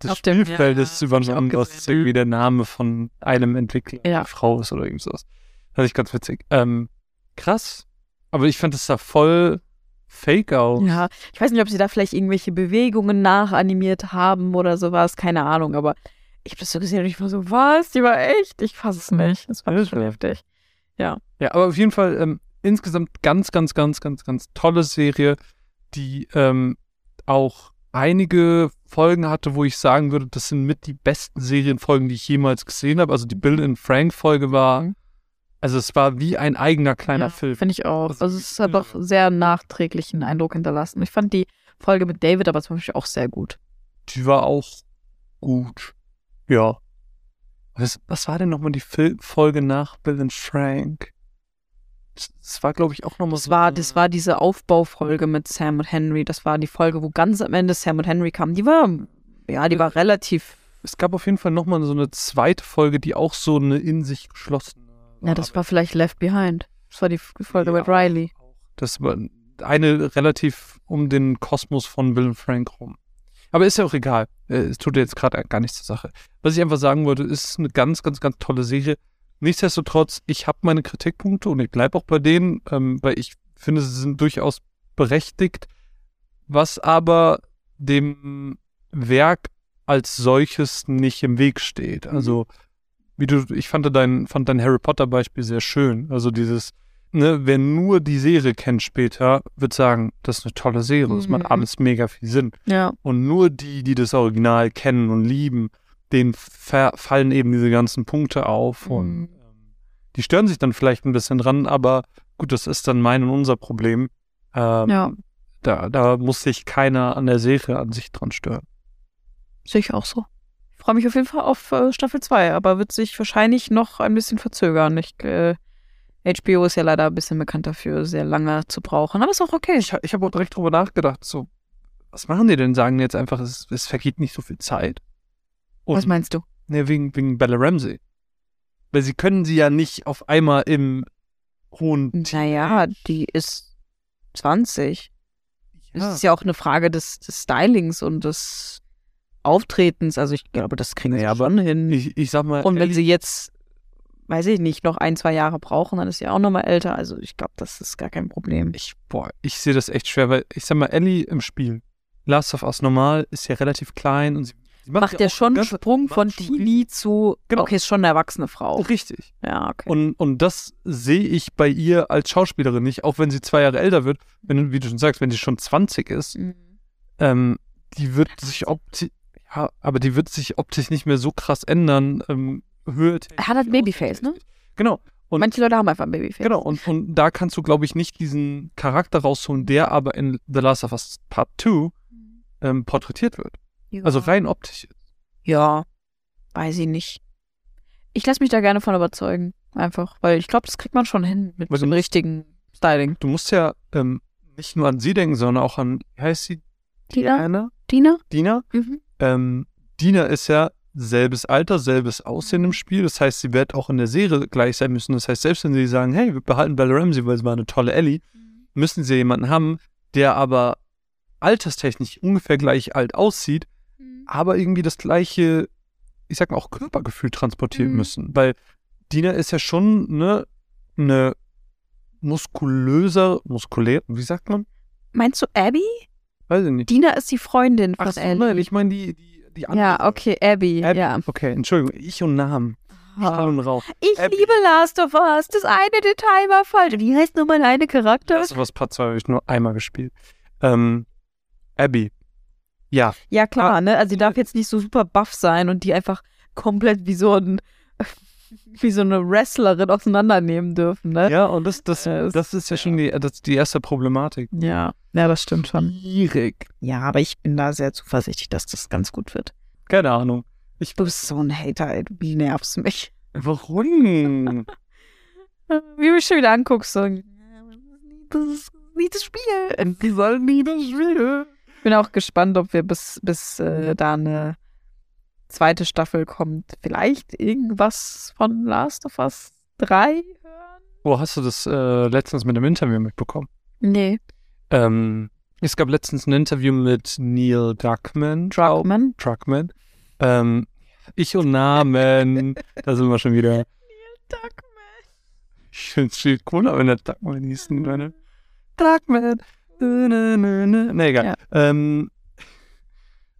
des Auf dem- Spielfeldes ja, ich auch übernommen, was irgendwie der Name von einem Entwickler, Ja. die Frau ist oder irgendwas. Fand ich ganz witzig. Ähm, krass. Aber ich fand es da voll fake aus. Ja, ich weiß nicht, ob sie da vielleicht irgendwelche Bewegungen nachanimiert haben oder sowas, keine Ahnung, aber ich habe das so gesehen und ich war so, was? Die war echt? Ich fasse es nicht. Das war schon heftig. Ja. Ja, aber auf jeden Fall ähm, insgesamt ganz, ganz, ganz, ganz, ganz tolle Serie, die ähm, auch einige Folgen hatte, wo ich sagen würde, das sind mit die besten Serienfolgen, die ich jemals gesehen habe. Also die Bill and Frank Folge war, Mhm. Also es war wie ein eigener kleiner ja, Film. Finde ich auch. Also Also es hat auch sehr nachträglichen Eindruck hinterlassen. Ich fand die Folge mit David aber zum Beispiel auch sehr gut. Die war auch gut. Ja. Was, was war denn nochmal die Fil Folge nach Bill and Frank? Das, das war, glaube ich, auch nochmal Das war, das war diese Aufbaufolge mit Sam und Henry. Das war die Folge, wo ganz am Ende Sam und Henry kamen. Die war, ja, die war relativ. Es gab auf jeden Fall nochmal so eine zweite Folge, die auch so eine in sich geschlossene. Ja, das war vielleicht Left Behind. Das war die Folge Ja, mit Riley. Das war eine relativ um den Kosmos von und Frank rum. Aber ist ja auch egal. Äh, Es tut jetzt gerade gar nichts zur Sache. Was ich einfach sagen wollte, ist eine ganz, ganz, ganz tolle Serie. Nichtsdestotrotz, ich habe meine Kritikpunkte und ich bleibe auch bei denen, ähm, weil ich finde, sie sind durchaus berechtigt, was aber dem Werk als solches nicht im Weg steht. Also, wie du, ich fand dein, fand dein Harry Potter Beispiel sehr schön. Also dieses, ne, wer nur die Serie kennt später, wird sagen, das ist eine tolle Serie, das macht Mhm. alles mega viel Sinn. Ja. Und nur die, die das Original kennen und lieben, denen fa- fallen eben diese ganzen Punkte auf und Mhm. ähm, die stören sich dann vielleicht ein bisschen dran, aber gut, das ist dann mein und unser Problem. Ähm, Ja, da, da muss sich keiner an der Serie an sich dran stören. sehe ich auch so. Ich freue mich auf jeden Fall auf äh, Staffel 2, aber wird sich wahrscheinlich noch ein bisschen verzögern. Ich, äh, HBO ist ja leider ein bisschen bekannt dafür, sehr lange zu brauchen. Aber ist auch okay. Ich, ich habe auch direkt drüber nachgedacht, so, was machen die denn? Sagen die jetzt einfach, es, es vergeht nicht so viel Zeit. Und, Was meinst du? Ne, wegen, wegen Bella Ramsey. Weil sie können sie ja nicht auf einmal im hohen Naja, die ist 20. Ja. Es ist ja auch eine Frage des, des Stylings und des Auftretens. Also ich glaube, das kriegen sie schon hin. Ich, ich sag mal, Und wenn Ellie- sie jetzt, weiß ich nicht, noch ein, zwei Jahre brauchen, dann ist sie auch noch mal älter. Also ich glaube, das ist gar kein Problem. ich, boah, ich sehe das echt schwer, weil ich sag mal, Ellie im Spiel, Last of Us normal, ist ja relativ klein und sie, sie Macht ja schon einen Sprung macht von Teenie zu, Genau. okay, ist schon eine erwachsene Frau. Richtig. Ja, okay. Und, und das sehe ich bei ihr als Schauspielerin nicht, auch wenn sie zwei Jahre älter wird, wenn, wie du schon sagst, wenn sie schon 20 ist, Mhm. ähm, die wird sich optisch, ja, aber die wird sich optisch nicht mehr so krass ändern. Ähm, Höhe Er hat halt Babyface, ne? Genau. Und, Manche Leute haben einfach ein Babyface. genau, und, und da kannst du, glaube ich, nicht diesen Charakter rausholen, der aber in The Last of Us Part 2 ähm, porträtiert wird. Ja. Also rein optisch. Ja, weiß ich nicht. Ich lasse mich da gerne von überzeugen. Einfach, weil ich glaube, das kriegt man schon hin mit dem richtigen Styling. Du musst ja ähm, nicht nur an sie denken, sondern auch an, wie heißt sie? Dina? Dina? Dina? Mhm. Ähm, Dina ist ja selbes Alter, selbes Aussehen im Spiel. Das heißt, sie wird auch in der Serie gleich sein müssen. Das heißt, selbst wenn sie sagen, hey, wir behalten Bella Ramsey, weil sie war eine tolle Ellie, müssen sie jemanden haben, der aber alterstechnisch ungefähr gleich alt aussieht, aber irgendwie das gleiche, ich sag mal auch Körpergefühl transportieren Mhm. müssen. Weil Dina ist ja schon ne, eine muskulöser, muskulär, wie sagt man? Meinst du Abby? Weiß ich nicht. Dina ist die Freundin von Ach so, Ellie. nein, ich meine die, die, die andere. ja, okay, Abby. Abby. Ja. Okay, Entschuldigung, ich und Namen. Und Rauch. Ich Abby. liebe Last of Us. Das eine Detail war falsch. Wie heißt nur mein eine Charakter? Das was Part 2 habe ich nur einmal gespielt. Ähm, Abby. Ja, Ja, klar, Ah. ne? Also, die darf jetzt nicht so super buff sein und die einfach komplett wie so ein. Wie so eine Wrestlerin auseinandernehmen dürfen, ne? ja, und das, das, Äh, es- das ist ja schon die, das ist die erste Problematik. Ja, ja, das stimmt schon. Schwierig. Ja, aber ich bin da sehr zuversichtlich, dass das ganz gut wird. Keine Ahnung. Ich, Du bist so ein Hater, ey. Du nervst mich. warum? Wie du mich schon wieder anguckst, so. Das ist nicht das Spiel. Die sollen nie das Spiel. Ich bin auch gespannt, ob wir bis, bis äh, da eine zweite Staffel kommt. Vielleicht irgendwas von Last of Us 3 hören? Wo hast du das äh, letztens mit dem Interview mitbekommen? Nee. Ähm, es gab letztens ein Interview mit Neil Druckmann. Druckmann? Druckmann. Ähm, ich und Namen. da sind wir schon wieder. Ich finde es viel cooler, wenn der Duckman hieß. Meine. Darkman. Ne, egal. Ja. Ähm,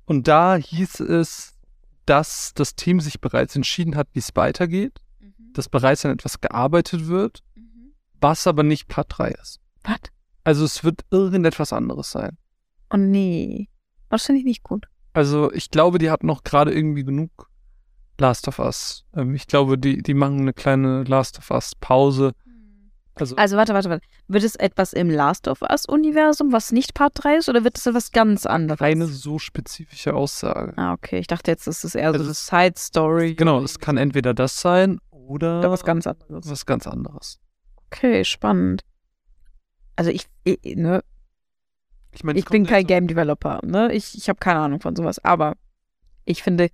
und da hieß es, dass das Team sich bereits entschieden hat, wie es weitergeht, dass bereits an etwas gearbeitet wird, was aber nicht Part 3 ist. Was? Also es wird irgendetwas anderes sein. Oh nee. Das finde ich nicht gut. Also ich glaube, die hatten noch gerade irgendwie genug Last of Us. Ähm, ich glaube, die, die machen eine kleine Last of Us Pause. Also, Also warte, warte, warte. Wird es etwas im Last of Us-Universum, was nicht Part 3 ist, oder wird es etwas ganz anderes? keine so spezifische Aussage. Ah, okay. Ich dachte jetzt, das ist eher so Also eine es- Side-Story. Genau, es kann entweder das sein oder, Oder was ganz anderes. was ganz anderes. Okay, spannend. Also ich, ich, ne, Ich, meine, ich bin kein Game Developer, ne? Ich, ich habe keine Ahnung von sowas. Aber ich finde,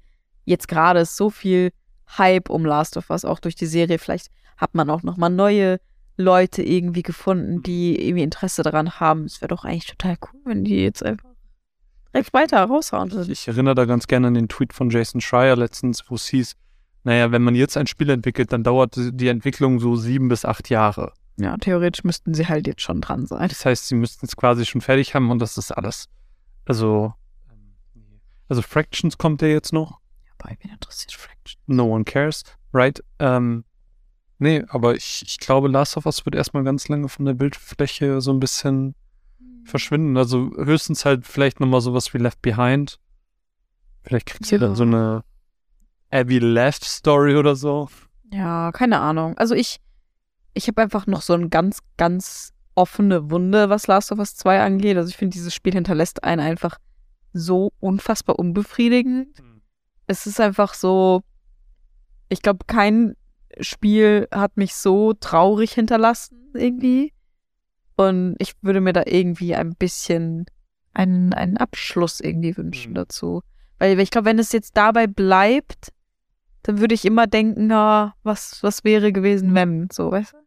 jetzt gerade ist so viel Hype um Last of Us, auch durch die Serie. Vielleicht hat man auch nochmal neue Leute irgendwie gefunden, die irgendwie Interesse daran haben. Es wäre doch eigentlich total cool, wenn die jetzt einfach direkt weiter raushauen würden. Ich erinnere da ganz gerne an den Tweet von Jason Schreier letztens, wo es hieß, naja, wenn man jetzt ein Spiel entwickelt, dann dauert die Entwicklung so sieben bis acht Jahre. Ja, theoretisch müssten sie halt jetzt schon dran sein. Das heißt, sie müssten es quasi schon fertig haben und das ist alles. Also, also Fractions kommt ja jetzt noch. Bei mir interessiert Fraction. No one cares, right? Ähm, nee, aber ich, ich glaube, Last of Us wird erstmal ganz lange von der Bildfläche so ein bisschen verschwinden. Also höchstens halt vielleicht nochmal sowas wie Left Behind. Vielleicht kriegst du Ja. dann so eine Abby Left Story oder so. Ja, keine Ahnung. Also ich, ich habe einfach noch so eine ganz, ganz offene Wunde, was Last of Us 2 angeht. Also ich finde, dieses Spiel hinterlässt einen einfach so unfassbar unbefriedigend. Es ist einfach so, ich glaube, kein Spiel hat mich so traurig hinterlassen irgendwie. Und ich würde mir da irgendwie ein bisschen einen, einen Abschluss irgendwie wünschen Mhm. dazu. Weil ich glaube, wenn es jetzt dabei bleibt, dann würde ich immer denken, na, was, was wäre gewesen, wenn, so, weißt du?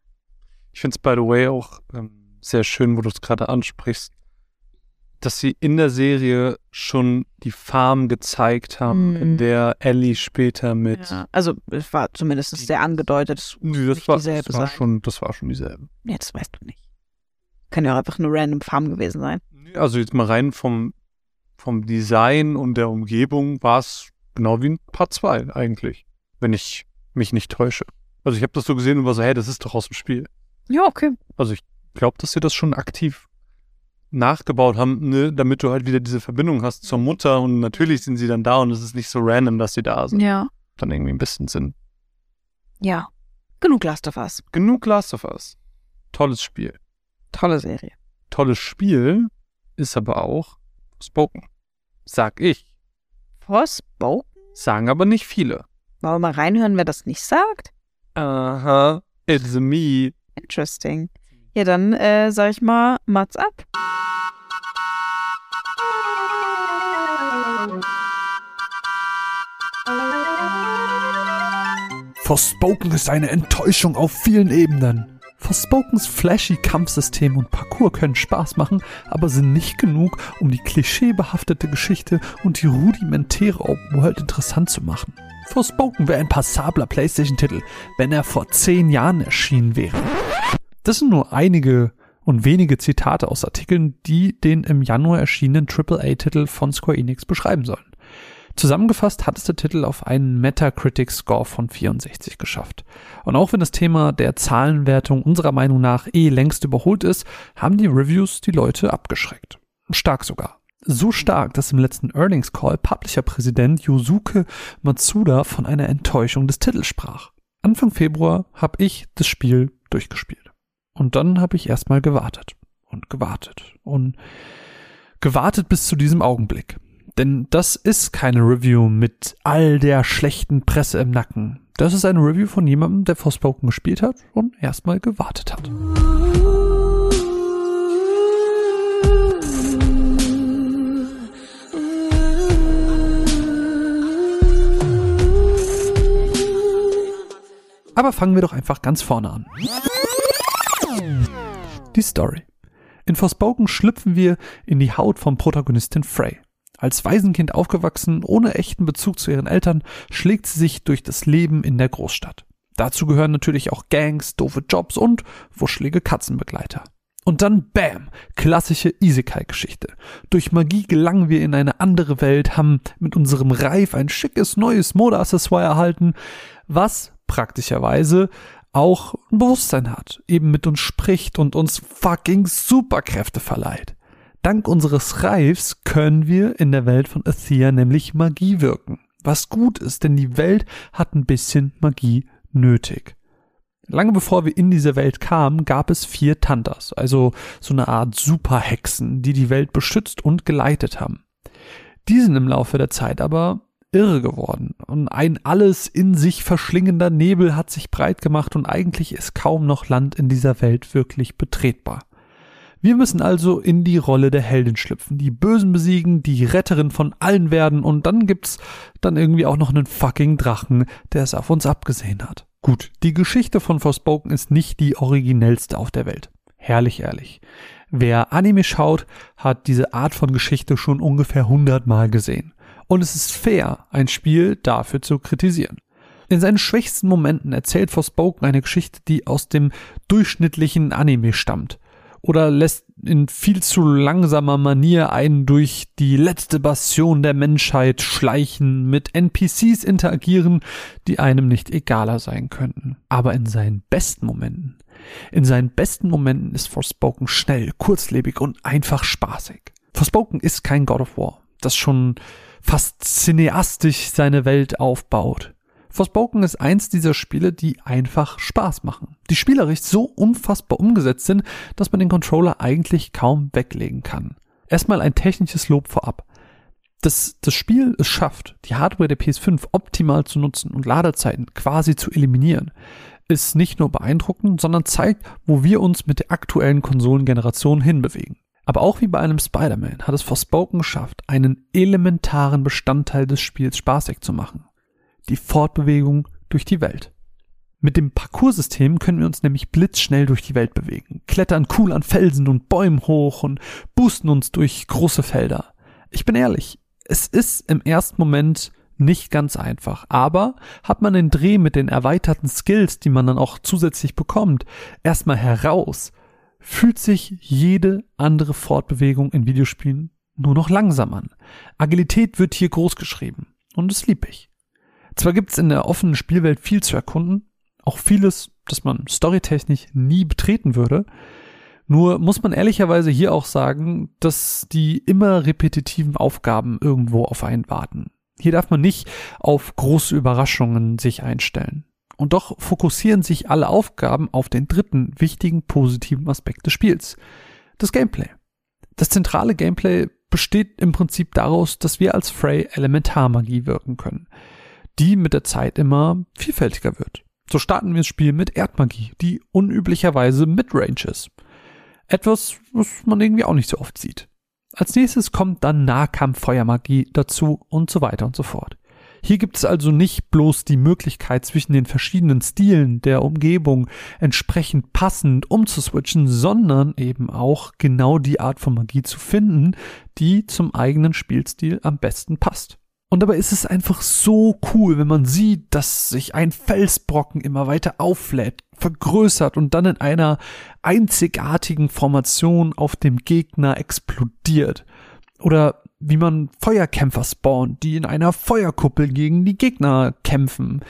Ich finde es, by the way, auch ähm, sehr schön, wo du es gerade ansprichst, dass sie in der Serie schon die Farm gezeigt haben, Mhm. in der Ellie später mit. Ja, also, es war zumindest sehr angedeutet. Es Nee, das war, dieselbe das war sein. schon, das war schon dieselbe. Nee, das weißt du nicht. Kann ja auch einfach eine random Farm gewesen sein. Also jetzt mal rein vom, vom Design und der Umgebung war es genau wie in Part 2 eigentlich, wenn ich mich nicht täusche. Also ich habe das so gesehen und war so, hey, das ist doch aus dem Spiel. Ja, okay. Also ich glaube, dass sie das schon aktiv nachgebaut haben, ne, damit du halt wieder diese Verbindung hast zur Mutter und natürlich sind sie dann da und es ist nicht so random, dass sie da sind. Ja. Dann irgendwie ein bisschen Sinn. Ja. Genug Last of Us. Genug Last of Us. Tolles Spiel. Tolle Serie. Tolles Spiel ist aber auch Spoken. Sag ich. Forspoken? Sagen aber nicht viele. Wollen wir mal reinhören, wer das nicht sagt? Aha, it's me. Interesting. Ja, dann äh, sag ich mal, Mats ab. Forspoken ist eine Enttäuschung auf vielen Ebenen. Forspokens flashy Kampfsystem und Parcours können Spaß machen, aber sind nicht genug, um die klischeebehaftete Geschichte und die rudimentäre Open World interessant zu machen. Forspoken wäre ein passabler PlayStation-Titel, wenn er vor zehn Jahren erschienen wäre. Das sind nur einige und wenige Zitate aus Artikeln, die den im Januar erschienenen AAA-Titel von Square Enix beschreiben sollen. Zusammengefasst hat es der Titel auf einen Metacritic-Score von 64 geschafft. Und auch wenn das Thema der Zahlenwertung unserer Meinung nach eh längst überholt ist, haben die Reviews die Leute abgeschreckt. Stark sogar. So stark, dass im letzten Earnings Call Publisher-Präsident Yosuke Matsuda von einer Enttäuschung des Titels sprach. Anfang Februar habe ich das Spiel durchgespielt. Und dann habe ich erstmal gewartet und gewartet und gewartet bis zu diesem Augenblick. Denn das ist keine Review mit all der schlechten Presse im Nacken. Das ist eine Review von jemandem, der Forspoken gespielt hat und erstmal gewartet hat. Aber fangen wir doch einfach ganz vorne an. Die Story. In Forspoken schlüpfen wir in die Haut vom Protagonistin Frey. Als Waisenkind aufgewachsen, ohne echten Bezug zu ihren Eltern, schlägt sie sich durch das Leben in der Großstadt. Dazu gehören natürlich auch Gangs, doofe Jobs und wuschelige Katzenbegleiter. Und dann Bam, klassische Isekai-Geschichte. Durch Magie gelangen wir in eine andere Welt, haben mit unserem Reif ein schickes neues Modeaccessoire erhalten, was praktischerweise auch ein Bewusstsein hat, eben mit uns spricht und uns fucking Superkräfte verleiht. Dank unseres Reifs können wir in der Welt von Athea nämlich Magie wirken. Was gut ist, denn die Welt hat ein bisschen Magie nötig. Lange bevor wir in diese Welt kamen, gab es vier Tantas, also so eine Art Superhexen, die die Welt beschützt und geleitet haben. Die sind im Laufe der Zeit aber irre geworden und ein alles in sich verschlingender Nebel hat sich breit gemacht und eigentlich ist kaum noch Land in dieser Welt wirklich betretbar. Wir müssen also in die Rolle der Heldin schlüpfen, die Bösen besiegen, die Retterin von allen werden und dann gibt's dann irgendwie auch noch einen fucking Drachen, der es auf uns abgesehen hat. Gut, die Geschichte von Forspoken ist nicht die originellste auf der Welt. Herrlich ehrlich. Wer Anime schaut, hat diese Art von Geschichte schon ungefähr 100 Mal gesehen. Und es ist fair, ein Spiel dafür zu kritisieren. In seinen schwächsten Momenten erzählt Forspoken eine Geschichte, die aus dem durchschnittlichen Anime stammt oder lässt in viel zu langsamer Manier einen durch die letzte Bastion der Menschheit schleichen, mit NPCs interagieren, die einem nicht egaler sein könnten. Aber in seinen besten Momenten, in seinen besten Momenten ist Forspoken schnell, kurzlebig und einfach spaßig. Forspoken ist kein God of War, das schon fast cineastisch seine Welt aufbaut. Forspoken ist eins dieser Spiele, die einfach Spaß machen. Die spielerisch so unfassbar umgesetzt sind, dass man den Controller eigentlich kaum weglegen kann. Erstmal ein technisches Lob vorab. Dass das Spiel es schafft, die Hardware der PS5 optimal zu nutzen und Ladezeiten quasi zu eliminieren, ist nicht nur beeindruckend, sondern zeigt, wo wir uns mit der aktuellen Konsolengeneration hinbewegen. Aber auch wie bei einem Spider-Man hat es Forspoken geschafft, einen elementaren Bestandteil des Spiels spaßig zu machen die Fortbewegung durch die Welt. Mit dem Parcoursystem können wir uns nämlich blitzschnell durch die Welt bewegen, klettern cool an Felsen und Bäumen hoch und boosten uns durch große Felder. Ich bin ehrlich, es ist im ersten Moment nicht ganz einfach, aber hat man den Dreh mit den erweiterten Skills, die man dann auch zusätzlich bekommt, erstmal heraus, fühlt sich jede andere Fortbewegung in Videospielen nur noch langsam an. Agilität wird hier groß geschrieben und das lieb ich. Zwar gibt es in der offenen Spielwelt viel zu erkunden, auch vieles, das man storytechnisch nie betreten würde. Nur muss man ehrlicherweise hier auch sagen, dass die immer repetitiven Aufgaben irgendwo auf einen warten. Hier darf man nicht auf große Überraschungen sich einstellen. Und doch fokussieren sich alle Aufgaben auf den dritten wichtigen positiven Aspekt des Spiels. Das Gameplay. Das zentrale Gameplay besteht im Prinzip daraus, dass wir als Frey Elementarmagie wirken können die mit der Zeit immer vielfältiger wird. So starten wir das Spiel mit Erdmagie, die unüblicherweise Midrange ist. Etwas, was man irgendwie auch nicht so oft sieht. Als nächstes kommt dann Nahkampf-Feuermagie dazu und so weiter und so fort. Hier gibt es also nicht bloß die Möglichkeit zwischen den verschiedenen Stilen der Umgebung entsprechend passend umzuswitchen, sondern eben auch genau die Art von Magie zu finden, die zum eigenen Spielstil am besten passt. Und dabei ist es einfach so cool, wenn man sieht, dass sich ein Felsbrocken immer weiter auffläht, vergrößert und dann in einer einzigartigen Formation auf dem Gegner explodiert. Oder wie man Feuerkämpfer spawnt, die in einer Feuerkuppel gegen die Gegner kämpfen.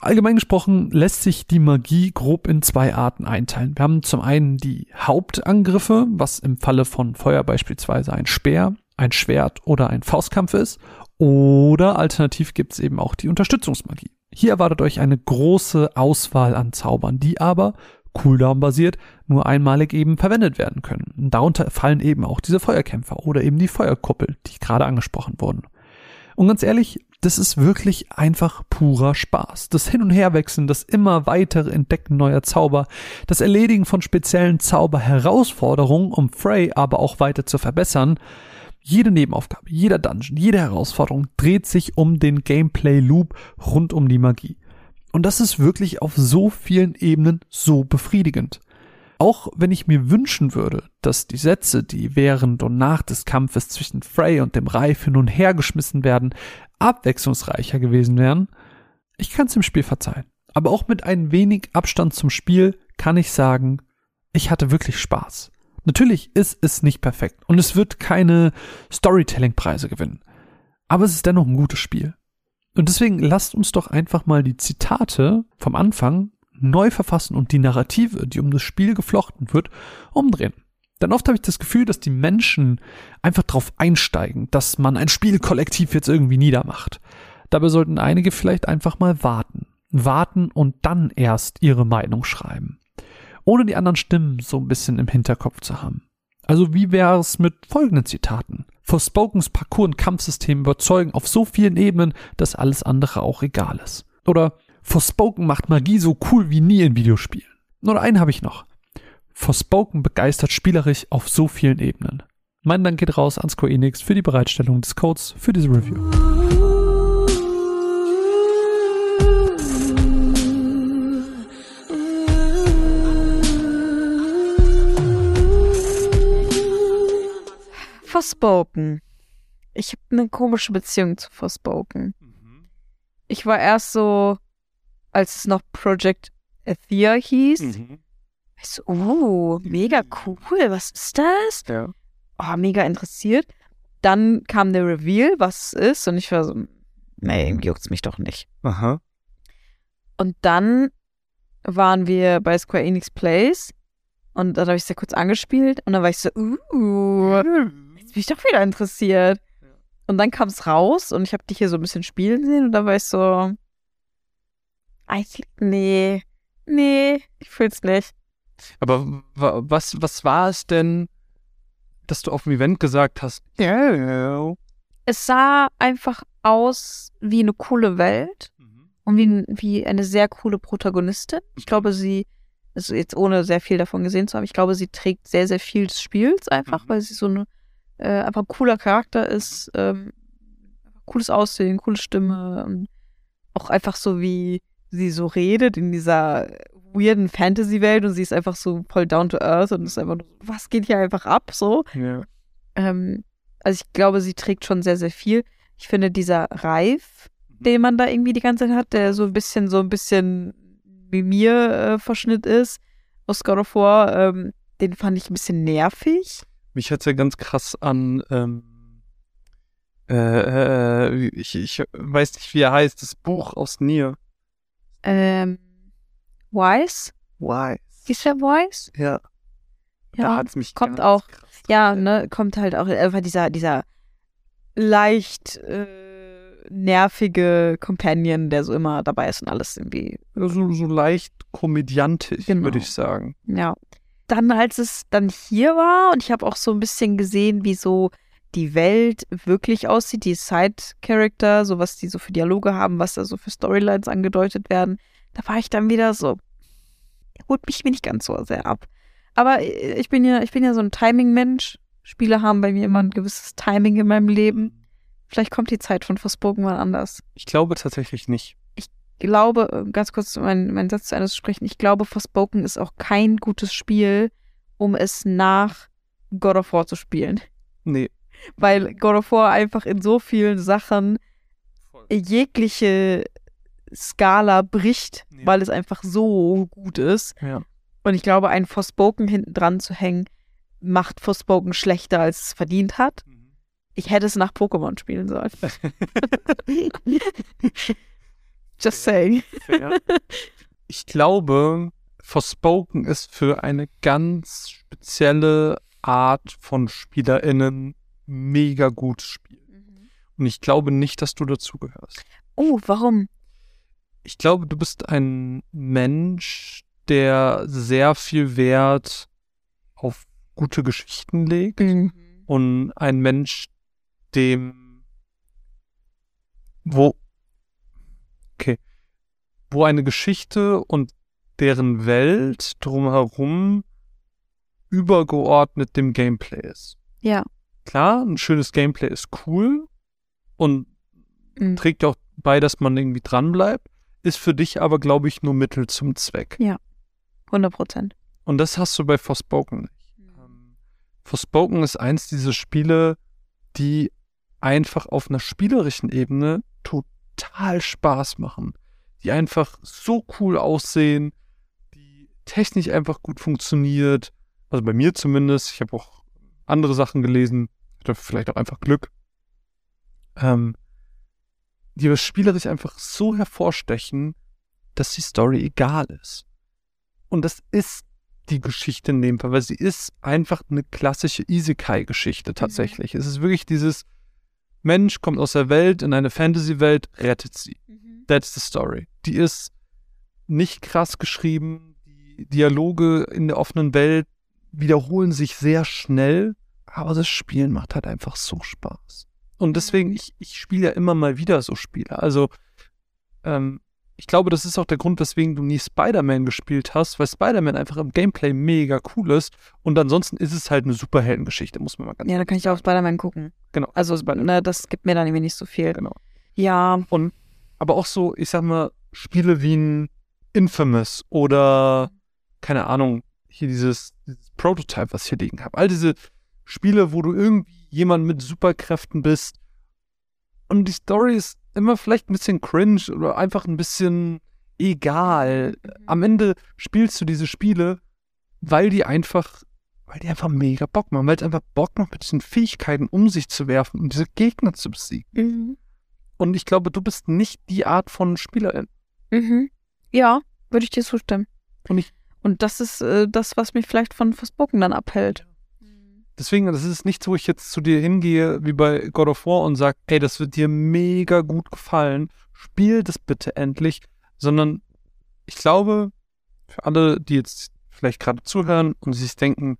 Allgemein gesprochen lässt sich die Magie grob in zwei Arten einteilen. Wir haben zum einen die Hauptangriffe, was im Falle von Feuer beispielsweise ein Speer, ein Schwert oder ein Faustkampf ist. Oder alternativ gibt es eben auch die Unterstützungsmagie. Hier erwartet euch eine große Auswahl an Zaubern, die aber Cooldown-basiert nur einmalig eben verwendet werden können. Darunter fallen eben auch diese Feuerkämpfer oder eben die Feuerkuppel, die gerade angesprochen wurden. Und ganz ehrlich, das ist wirklich einfach purer Spaß. Das Hin- und Herwechseln, das immer weitere Entdecken neuer Zauber, das Erledigen von speziellen Zauberherausforderungen, um Frey aber auch weiter zu verbessern, jede Nebenaufgabe, jeder Dungeon, jede Herausforderung dreht sich um den Gameplay-Loop rund um die Magie. Und das ist wirklich auf so vielen Ebenen so befriedigend. Auch wenn ich mir wünschen würde, dass die Sätze, die während und nach des Kampfes zwischen Frey und dem Reif hin und her geschmissen werden, abwechslungsreicher gewesen wären, ich kann es im Spiel verzeihen. Aber auch mit ein wenig Abstand zum Spiel kann ich sagen, ich hatte wirklich Spaß. Natürlich ist es nicht perfekt und es wird keine Storytelling-Preise gewinnen. Aber es ist dennoch ein gutes Spiel. Und deswegen lasst uns doch einfach mal die Zitate vom Anfang neu verfassen und die Narrative, die um das Spiel geflochten wird, umdrehen. Denn oft habe ich das Gefühl, dass die Menschen einfach darauf einsteigen, dass man ein Spielkollektiv jetzt irgendwie niedermacht. Dabei sollten einige vielleicht einfach mal warten. Warten und dann erst ihre Meinung schreiben. Ohne die anderen Stimmen so ein bisschen im Hinterkopf zu haben. Also wie wäre es mit folgenden Zitaten? Forspokens Parcours- und Kampfsystem überzeugen auf so vielen Ebenen, dass alles andere auch egal ist. Oder Forspoken macht Magie so cool wie nie in Videospielen. Oder einen habe ich noch. Forspoken begeistert spielerisch auf so vielen Ebenen. Mein Dank geht raus an Square Enix für die Bereitstellung des Codes für diese Review. Forspoken. Ich habe eine komische Beziehung zu Forspoken. Ich war erst so, als es noch Project Athea hieß, Mhm. ich so, oh, mega cool, was ist das? Ja. Oh, mega interessiert. Dann kam der Reveal, was es ist, und ich war so, nee, juckt's mich doch nicht. Aha. Und dann waren wir bei Square Enix Plays und dann habe ich es ja kurz angespielt und dann war ich so, uh, bin ich doch wieder interessiert. Und dann kam es raus und ich habe dich hier so ein bisschen spielen sehen und dann war ich so, eigentlich, nee, nee, ich fühl's nicht. Aber wa- was, was war es denn, dass du auf dem Event gesagt hast? Ja. Es sah einfach aus wie eine coole Welt und wie, wie eine sehr coole Protagonistin. Ich glaube, sie, also jetzt ohne sehr viel davon gesehen zu haben, ich glaube, sie trägt sehr, sehr viel des Spiels einfach, Mhm. weil sie so eine, äh, einfach ein cooler Charakter ist, ähm, cooles Aussehen, coole Stimme und auch einfach so wie sie so redet in dieser weirden Fantasy-Welt und sie ist einfach so voll down to earth und ist einfach, was geht hier einfach ab, so. Ja. Ähm, also ich glaube, sie trägt schon sehr, sehr viel. Ich finde, dieser Reif, den man da irgendwie die ganze Zeit hat, der so ein bisschen, so ein bisschen wie mir äh, Verschnitt ist aus God of War, ähm, den fand ich ein bisschen nervig. Mich hat's ja ganz krass an, ähm, äh, äh, ich, ich weiß nicht, wie er heißt, das Buch aus Nier. Ähm, Wise? Why? Ist der Wise? Ja. Da Ja, hat's mich kommt auch. krass ja, dran ne, kommt halt auch einfach dieser, dieser leicht äh, nervige Companion, der so immer dabei ist und alles irgendwie So, so leicht komödiantisch, Genau. würde ich sagen. Ja. Dann, als es dann hier war und ich habe auch so ein bisschen gesehen, wie so die Welt wirklich aussieht, die Side-Character, so was die so für Dialoge haben, was da so für Storylines angedeutet werden, da war ich dann wieder so, holt mich nicht ganz so sehr ab. Aber äh, ich bin ja, ich bin ja so ein Timing-Mensch. Spiele haben bei mir immer ein gewisses Timing in meinem Leben. Vielleicht kommt die Zeit von Forspoken mal anders Ich glaube tatsächlich nicht. Glaube, äh, ganz kurz meinen mein Satz zu Ende zu sprechen, ich glaube, Forspoken ist auch kein gutes Spiel, um es nach God of War zu spielen. Nee. Weil God of War einfach in so vielen Sachen jegliche Skala bricht, Ja. weil es einfach so gut ist. Ja. Und ich glaube, ein Forspoken hinten dran zu hängen, macht Forspoken schlechter, als es verdient hat. Ich hätte es nach Pokémon spielen sollen. Just saying. Ich glaube, Forspoken ist für eine ganz spezielle Art von SpielerInnen mega gutes Spiel. Und ich glaube nicht, dass du dazugehörst. Oh, warum? Ich glaube, du bist ein Mensch, der sehr viel Wert auf gute Geschichten legt und ein Mensch, dem wo okay, wo eine Geschichte und deren Welt drumherum übergeordnet dem Gameplay ist. Ja. Klar, ein schönes Gameplay ist cool und Mhm. trägt auch bei, dass man irgendwie dranbleibt, ist für dich aber, glaube ich, nur Mittel zum Zweck. 100 Prozent. Und das hast du bei Forspoken nicht. Ähm, Forspoken ist eins dieser Spiele, die einfach auf einer spielerischen Ebene total Spaß machen. Die einfach so cool aussehen, die technisch einfach gut funktioniert. Also bei mir zumindest. Ich habe auch andere Sachen gelesen. Hatte vielleicht auch einfach Glück. Ähm, die aber spielerisch einfach so hervorstechen, dass die Story egal ist. Und das ist die Geschichte in dem Fall, weil sie ist einfach eine klassische Isekai-Geschichte tatsächlich. Es ist wirklich dieses Mensch kommt aus der Welt in eine Fantasy-Welt, rettet sie. That's the story. Die ist nicht krass geschrieben. Die Dialoge in der offenen Welt wiederholen sich sehr schnell, aber das Spielen macht halt einfach so Spaß. Und deswegen, ich, ich spiele ja immer mal wieder so Spiele. Also, ähm, ich glaube, das ist auch der Grund, weswegen du nie Spider-Man gespielt hast, weil Spider-Man einfach im Gameplay mega cool ist. Und ansonsten ist es halt eine Superheldengeschichte, muss man mal ganz Ja, da kann ich auch Spider-Man gucken. Genau. Also, ne, das gibt mir dann irgendwie nicht so viel. Genau. Ja, Und aber auch so, ich sag mal, Spiele wie ein Infamous oder keine Ahnung, hier dieses, dieses Prototype, was ich hier liegen habe. All diese Spiele, wo du irgendwie jemand mit Superkräften bist und die Story ist immer vielleicht ein bisschen cringe oder einfach ein bisschen egal. Am Ende spielst du diese Spiele, weil die einfach, weil die einfach mega Bock machen, weil es einfach Bock macht, mit diesen Fähigkeiten um sich zu werfen und diese Gegner zu besiegen. Mhm. Und ich glaube, du bist nicht die Art von Spielerin. Mhm. Ja, würde ich dir zustimmen. Und ich- Und das ist äh, das, was mich vielleicht von Forspoken dann abhält. Deswegen, das ist nichts, wo ich jetzt zu dir hingehe, wie bei God of War und sage, ey, das wird dir mega gut gefallen. Spiel das bitte endlich. Sondern ich glaube, für alle, die jetzt vielleicht gerade zuhören und sich denken,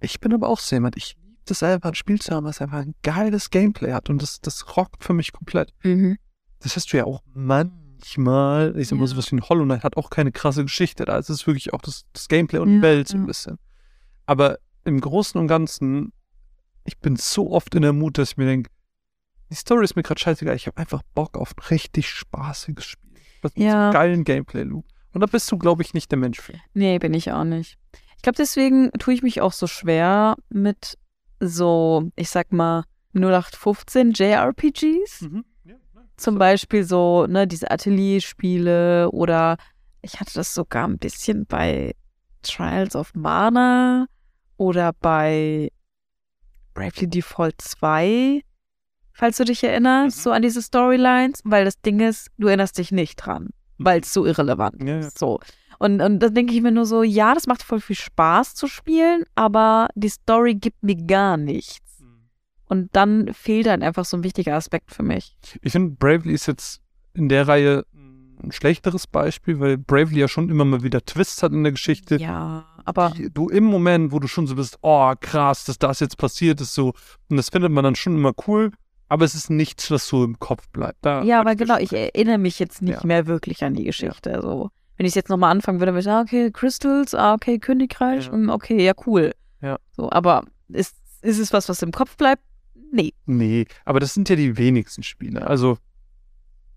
ich bin aber auch so jemand, ich liebe das einfach, ein Spiel zu haben, was einfach ein geiles Gameplay hat. Und das, das rockt für mich komplett. Mhm. Das hast du ja auch manchmal. Ich sag mal, Ja. sowas wie ein Hollow Knight hat auch keine krasse Geschichte. Da ist es wirklich auch das, das Gameplay und die Ja, Welt so ein ja. bisschen. Aber im Großen und Ganzen, ich bin so oft in der Mut, dass ich mir denke, die Story ist mir gerade scheißegal. Ich habe einfach Bock auf ein richtig spaßiges Spiel. Was mit Ja. so einem geilen Gameplay-Loop. Und da bist du, glaube ich, nicht der Mensch für. Nee, bin ich auch nicht. Ich glaube, deswegen tue ich mich auch so schwer mit so, ich sag mal, 0815 JRPGs. Zum Beispiel so, ne, diese Atelierspiele oder ich hatte das sogar ein bisschen bei Trials of Mana oder bei Bravely Default 2, falls du dich erinnerst, Mhm. so an diese Storylines, weil das Ding ist, du erinnerst dich nicht dran, weil es so irrelevant Ja, ist. So. Und, und da denke ich mir nur so, ja, das macht voll viel Spaß zu spielen, aber die Story gibt mir gar nichts. Und dann fehlt dann einfach so ein wichtiger Aspekt für mich. Ich finde, Bravely ist jetzt in der Reihe ein schlechteres Beispiel, weil Bravely ja schon immer mal wieder Twists hat in der Geschichte. Ja, aber du im Moment, wo du schon so bist, oh krass, dass das jetzt passiert ist, so, und das findet man dann schon immer cool, aber es ist nichts, was so im Kopf bleibt. Da ja, aber genau, ich erinnere mich jetzt nicht Ja. mehr wirklich an die Geschichte. So. Wenn ich es jetzt nochmal anfangen würde, würde ich sagen, okay, Crystals, ah, okay, Königreich, Ja. mm, okay, ja, cool. Ja. So, aber ist, ist es was, was im Kopf bleibt? Nee. Nee, aber das sind ja die wenigsten Spiele. Also,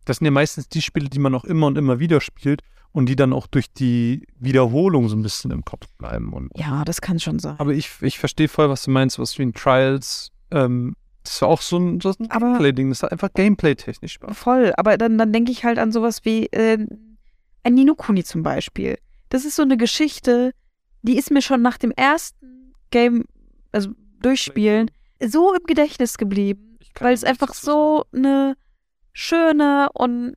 das sind ja meistens die Spiele, die man auch immer und immer wieder spielt und die dann auch durch die Wiederholung so ein bisschen im Kopf bleiben. Und, Ja, das kann schon sein. aber ich, ich verstehe voll, was du meinst, was wie in Trials, ähm, das war auch so ein, so ein Gameplay-Ding, das hat einfach Gameplay-technisch Spaß. Voll, aber dann, dann denke ich halt an sowas wie äh, ein Nino Kuni zum Beispiel. Das ist so eine Geschichte, die ist mir schon nach dem ersten Game, also Durchspielen, so im Gedächtnis geblieben, weil es einfach so eine schöne und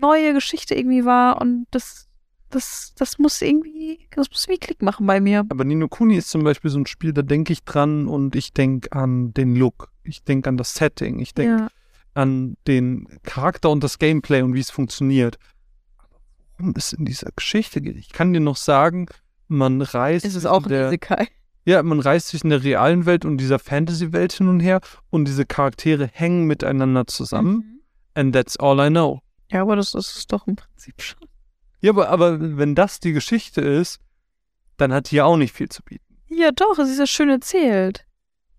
neue Geschichte irgendwie war und das, das, das muss irgendwie, das muss irgendwie Klick machen bei mir. Aber Nino Kuni ist zum Beispiel so ein Spiel, da denke ich dran und ich denke an den Look. Ich denke an das Setting. Ich denke Ja. an den Charakter und das Gameplay und wie es funktioniert. Aber worum es in dieser Geschichte geht, ich kann dir noch sagen, man reist Ist es auch ein der, Isekai? ja, man reist zwischen der realen Welt und dieser Fantasy-Welt hin und her und diese Charaktere hängen miteinander zusammen. Mhm. And that's all I know. Ja, aber das ist es doch im Prinzip schon. Ja, aber, aber wenn das die Geschichte ist, dann hat die ja auch nicht viel zu bieten. Ja, doch, es ist ja schön erzählt.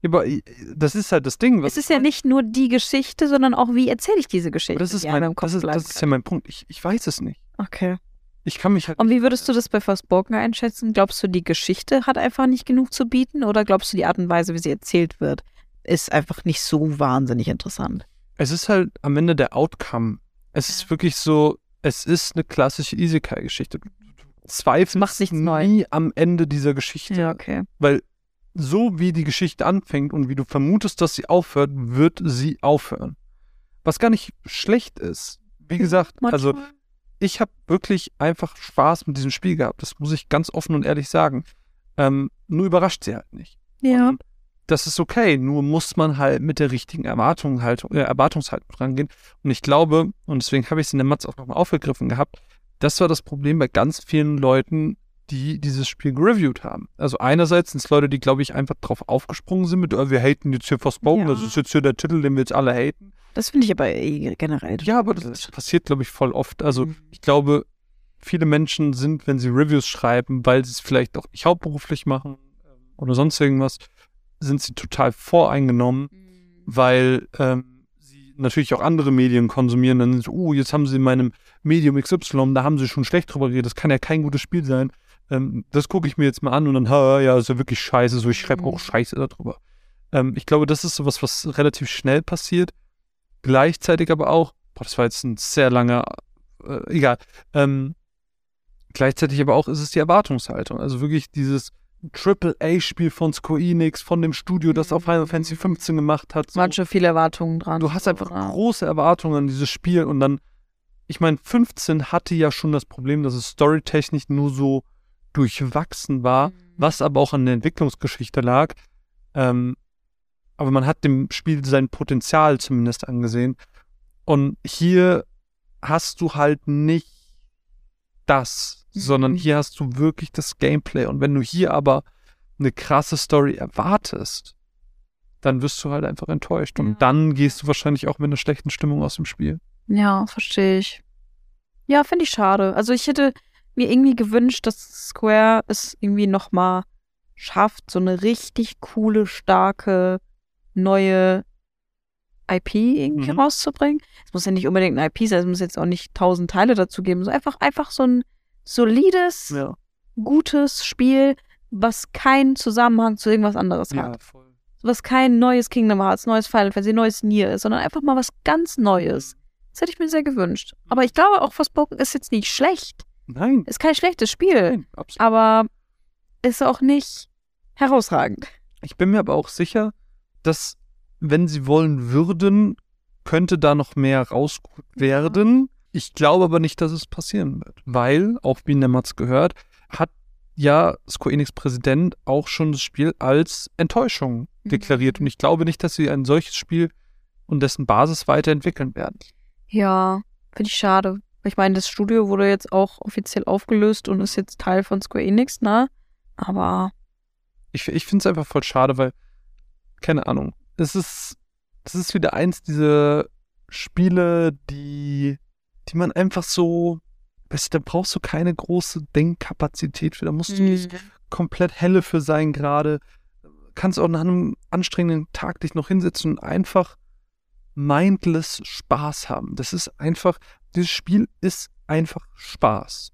Ja, aber äh, das ist halt das Ding. was Es ist ja nicht nur die Geschichte, sondern auch, wie erzähle ich diese Geschichte, das ist, die mein, das, ist, das ist ja mein Punkt. Ich, ich weiß es nicht. Okay. Ich kann mich halt. Und wie würdest du das bei Forspoken einschätzen? Glaubst du, die Geschichte hat einfach nicht genug zu bieten oder glaubst du, die Art und Weise, wie sie erzählt wird, ist einfach nicht so wahnsinnig interessant? Es ist halt am Ende der Outcome. Es ist wirklich so, es ist eine klassische Isekai-Geschichte. Du, zweifelst Macht nichts neu. nie am Ende dieser Geschichte. Ja, okay. Weil so wie die Geschichte anfängt und wie du vermutest, dass sie aufhört, wird sie aufhören. Was gar nicht schlecht ist. Wie gesagt, also ich habe wirklich einfach Spaß mit diesem Spiel gehabt. Das muss ich ganz offen und ehrlich sagen. Ähm, nur überrascht sie halt nicht. Ja. Und das ist okay, nur muss man halt mit der richtigen Erwartung halt, äh, Erwartungshaltung rangehen. Und ich glaube, und deswegen habe ich es in der Matz auch nochmal aufgegriffen gehabt, das war das Problem bei ganz vielen Leuten, die dieses Spiel gereviewt haben. Also einerseits sind es Leute, die, glaube ich, einfach drauf aufgesprungen sind mit, äh, wir haten jetzt hier Forspoken, Ja. das ist jetzt hier der Titel, den wir jetzt alle haten. Das finde ich aber eh generell. Ja, aber das passiert, glaube ich, voll oft. Also Mhm. ich glaube, viele Menschen sind, wenn sie Reviews schreiben, weil sie es vielleicht auch nicht hauptberuflich machen ähm, oder sonst irgendwas, sind sie total voreingenommen, weil ähm, sie natürlich auch andere Medien konsumieren. Dann sind sie, oh, jetzt haben sie in meinem Medium XY, da haben sie schon schlecht drüber geredet, das kann ja kein gutes Spiel sein. Ähm, das gucke ich mir jetzt mal an und dann, ha, ja, ist ja wirklich scheiße, so ich schreibe auch Mhm. Scheiße darüber. Ähm, ich glaube, das ist sowas, was relativ schnell passiert. Gleichzeitig aber auch, boah, das war jetzt ein sehr langer, äh, egal. Ähm, gleichzeitig aber auch ist es die Erwartungshaltung. Also wirklich dieses Triple-A-Spiel von Square Enix, von dem Studio, das auch Final Fantasy 15 gemacht hat. So. Manche viele Erwartungen dran. Du hast einfach Ja. große Erwartungen an dieses Spiel und dann, ich meine, 15 hatte ja schon das Problem, dass es storytechnisch nur so durchwachsen war, Mhm. was aber auch an der Entwicklungsgeschichte lag. Ähm, aber man hat dem Spiel sein Potenzial zumindest angesehen. Und hier hast du halt nicht das, sondern Mhm. hier hast du wirklich das Gameplay. Und wenn du hier aber eine krasse Story erwartest, dann wirst du halt einfach enttäuscht. Und Ja. dann gehst du wahrscheinlich auch mit einer schlechten Stimmung aus dem Spiel. Ja, verstehe ich. Ja, finde ich schade. Also ich hätte mir irgendwie gewünscht, dass Square es irgendwie noch mal schafft, so eine richtig coole, starke, neue IP irgendwie Mhm. rauszubringen. Es muss ja nicht unbedingt ein IP sein, es muss jetzt auch nicht tausend Teile dazu geben. So einfach, einfach so ein solides, Ja, gutes Spiel, was keinen Zusammenhang zu irgendwas anderes hat. voll. Was kein neues Kingdom Hearts, neues Final Fantasy, neues Nier ist, sondern einfach mal was ganz Neues. Das hätte ich mir sehr gewünscht. Aber ich glaube auch, Forspoken ist jetzt nicht schlecht. Nein, Ist kein schlechtes Spiel, nein, absolut. aber ist auch nicht herausragend. Ich bin mir aber auch sicher, dass, wenn sie wollen würden, könnte da noch mehr rausgeholt werden. Ich glaube aber nicht, dass es passieren wird. Weil, auch wie in der Matz gehört, hat ja Square Enix Präsident auch schon das Spiel als Enttäuschung Mhm. deklariert. Und ich glaube nicht, dass sie ein solches Spiel und dessen Basis weiterentwickeln werden. Ja, finde ich schade. Ich meine, das Studio wurde jetzt auch offiziell aufgelöst und ist jetzt Teil von Square Enix, ne? Aber Ich, ich finde es einfach voll schade, weil, keine Ahnung, es ist, es ist wieder eins dieser Spiele, die, die man einfach so, weißt du, da brauchst du keine große Denkkapazität für, da musst du nicht komplett helle für sein gerade. Kannst auch nach einem anstrengenden Tag dich noch hinsetzen und einfach mindless Spaß haben. Das ist einfach, dieses Spiel ist einfach Spaß.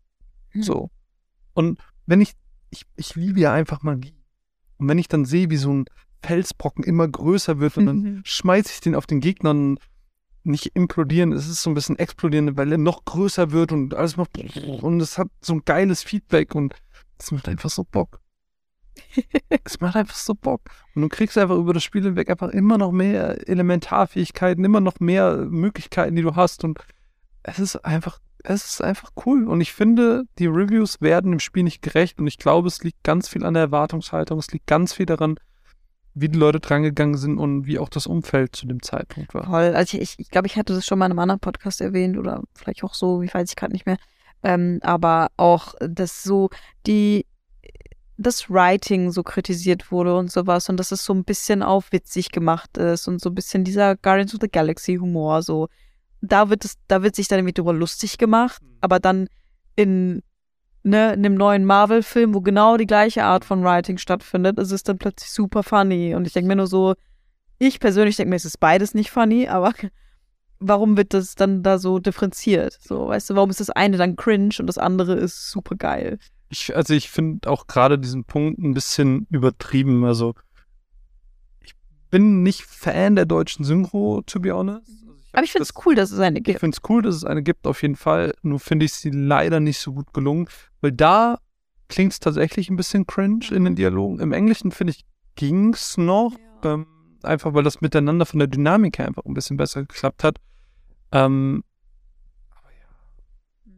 Mhm. So. Und wenn ich, ich, ich liebe ja einfach Magie. Und wenn ich dann sehe, wie so ein Felsbrocken immer größer wird und dann Mhm. schmeiße ich den auf den Gegner und nicht implodieren, es ist so ein bisschen explodieren, weil er noch größer wird und alles macht und es hat so ein geiles Feedback und es macht einfach so Bock. es macht einfach so Bock. Und du kriegst einfach über das Spiel hinweg einfach immer noch mehr Elementarfähigkeiten, immer noch mehr Möglichkeiten, die du hast und es ist einfach, es ist einfach cool. Und ich finde, die Reviews werden dem Spiel nicht gerecht und ich glaube, es liegt ganz viel an der Erwartungshaltung, es liegt ganz viel daran, wie die Leute drangegangen sind und wie auch das Umfeld zu dem Zeitpunkt war. Voll. Also ich, ich glaube, ich hatte das schon mal in einem anderen Podcast erwähnt oder vielleicht auch so, wie weiß ich gerade nicht mehr. Ähm, aber auch, dass so die das Writing so kritisiert wurde und sowas und dass es so ein bisschen auf witzig gemacht ist und so ein bisschen dieser Guardians of the Galaxy Humor so. Da wird es, da wird sich dann irgendwie drüber lustig gemacht, aber dann in ne, in einem neuen Marvel-Film, wo genau die gleiche Art von Writing stattfindet, ist es dann plötzlich super funny. Und ich denke mir nur so, ich persönlich denke mir, es ist beides nicht funny, aber warum wird das dann da so differenziert? So, weißt du, warum ist das eine dann cringe und das andere ist super geil? Ich, also ich finde auch gerade diesen Punkt ein bisschen übertrieben. Also ich bin nicht Fan der deutschen Synchro, to be honest. Ich Aber ich finde es cool, dass es eine Ich gibt. finde es cool, dass es eine gibt, auf jeden Fall. Nur finde ich sie leider nicht so gut gelungen, weil da klingt es tatsächlich ein bisschen cringe in den Dialogen. Im Englischen, finde ich, ging es noch. Ähm, einfach weil das miteinander von der Dynamik her einfach ein bisschen besser geklappt hat. Ähm, aber ja,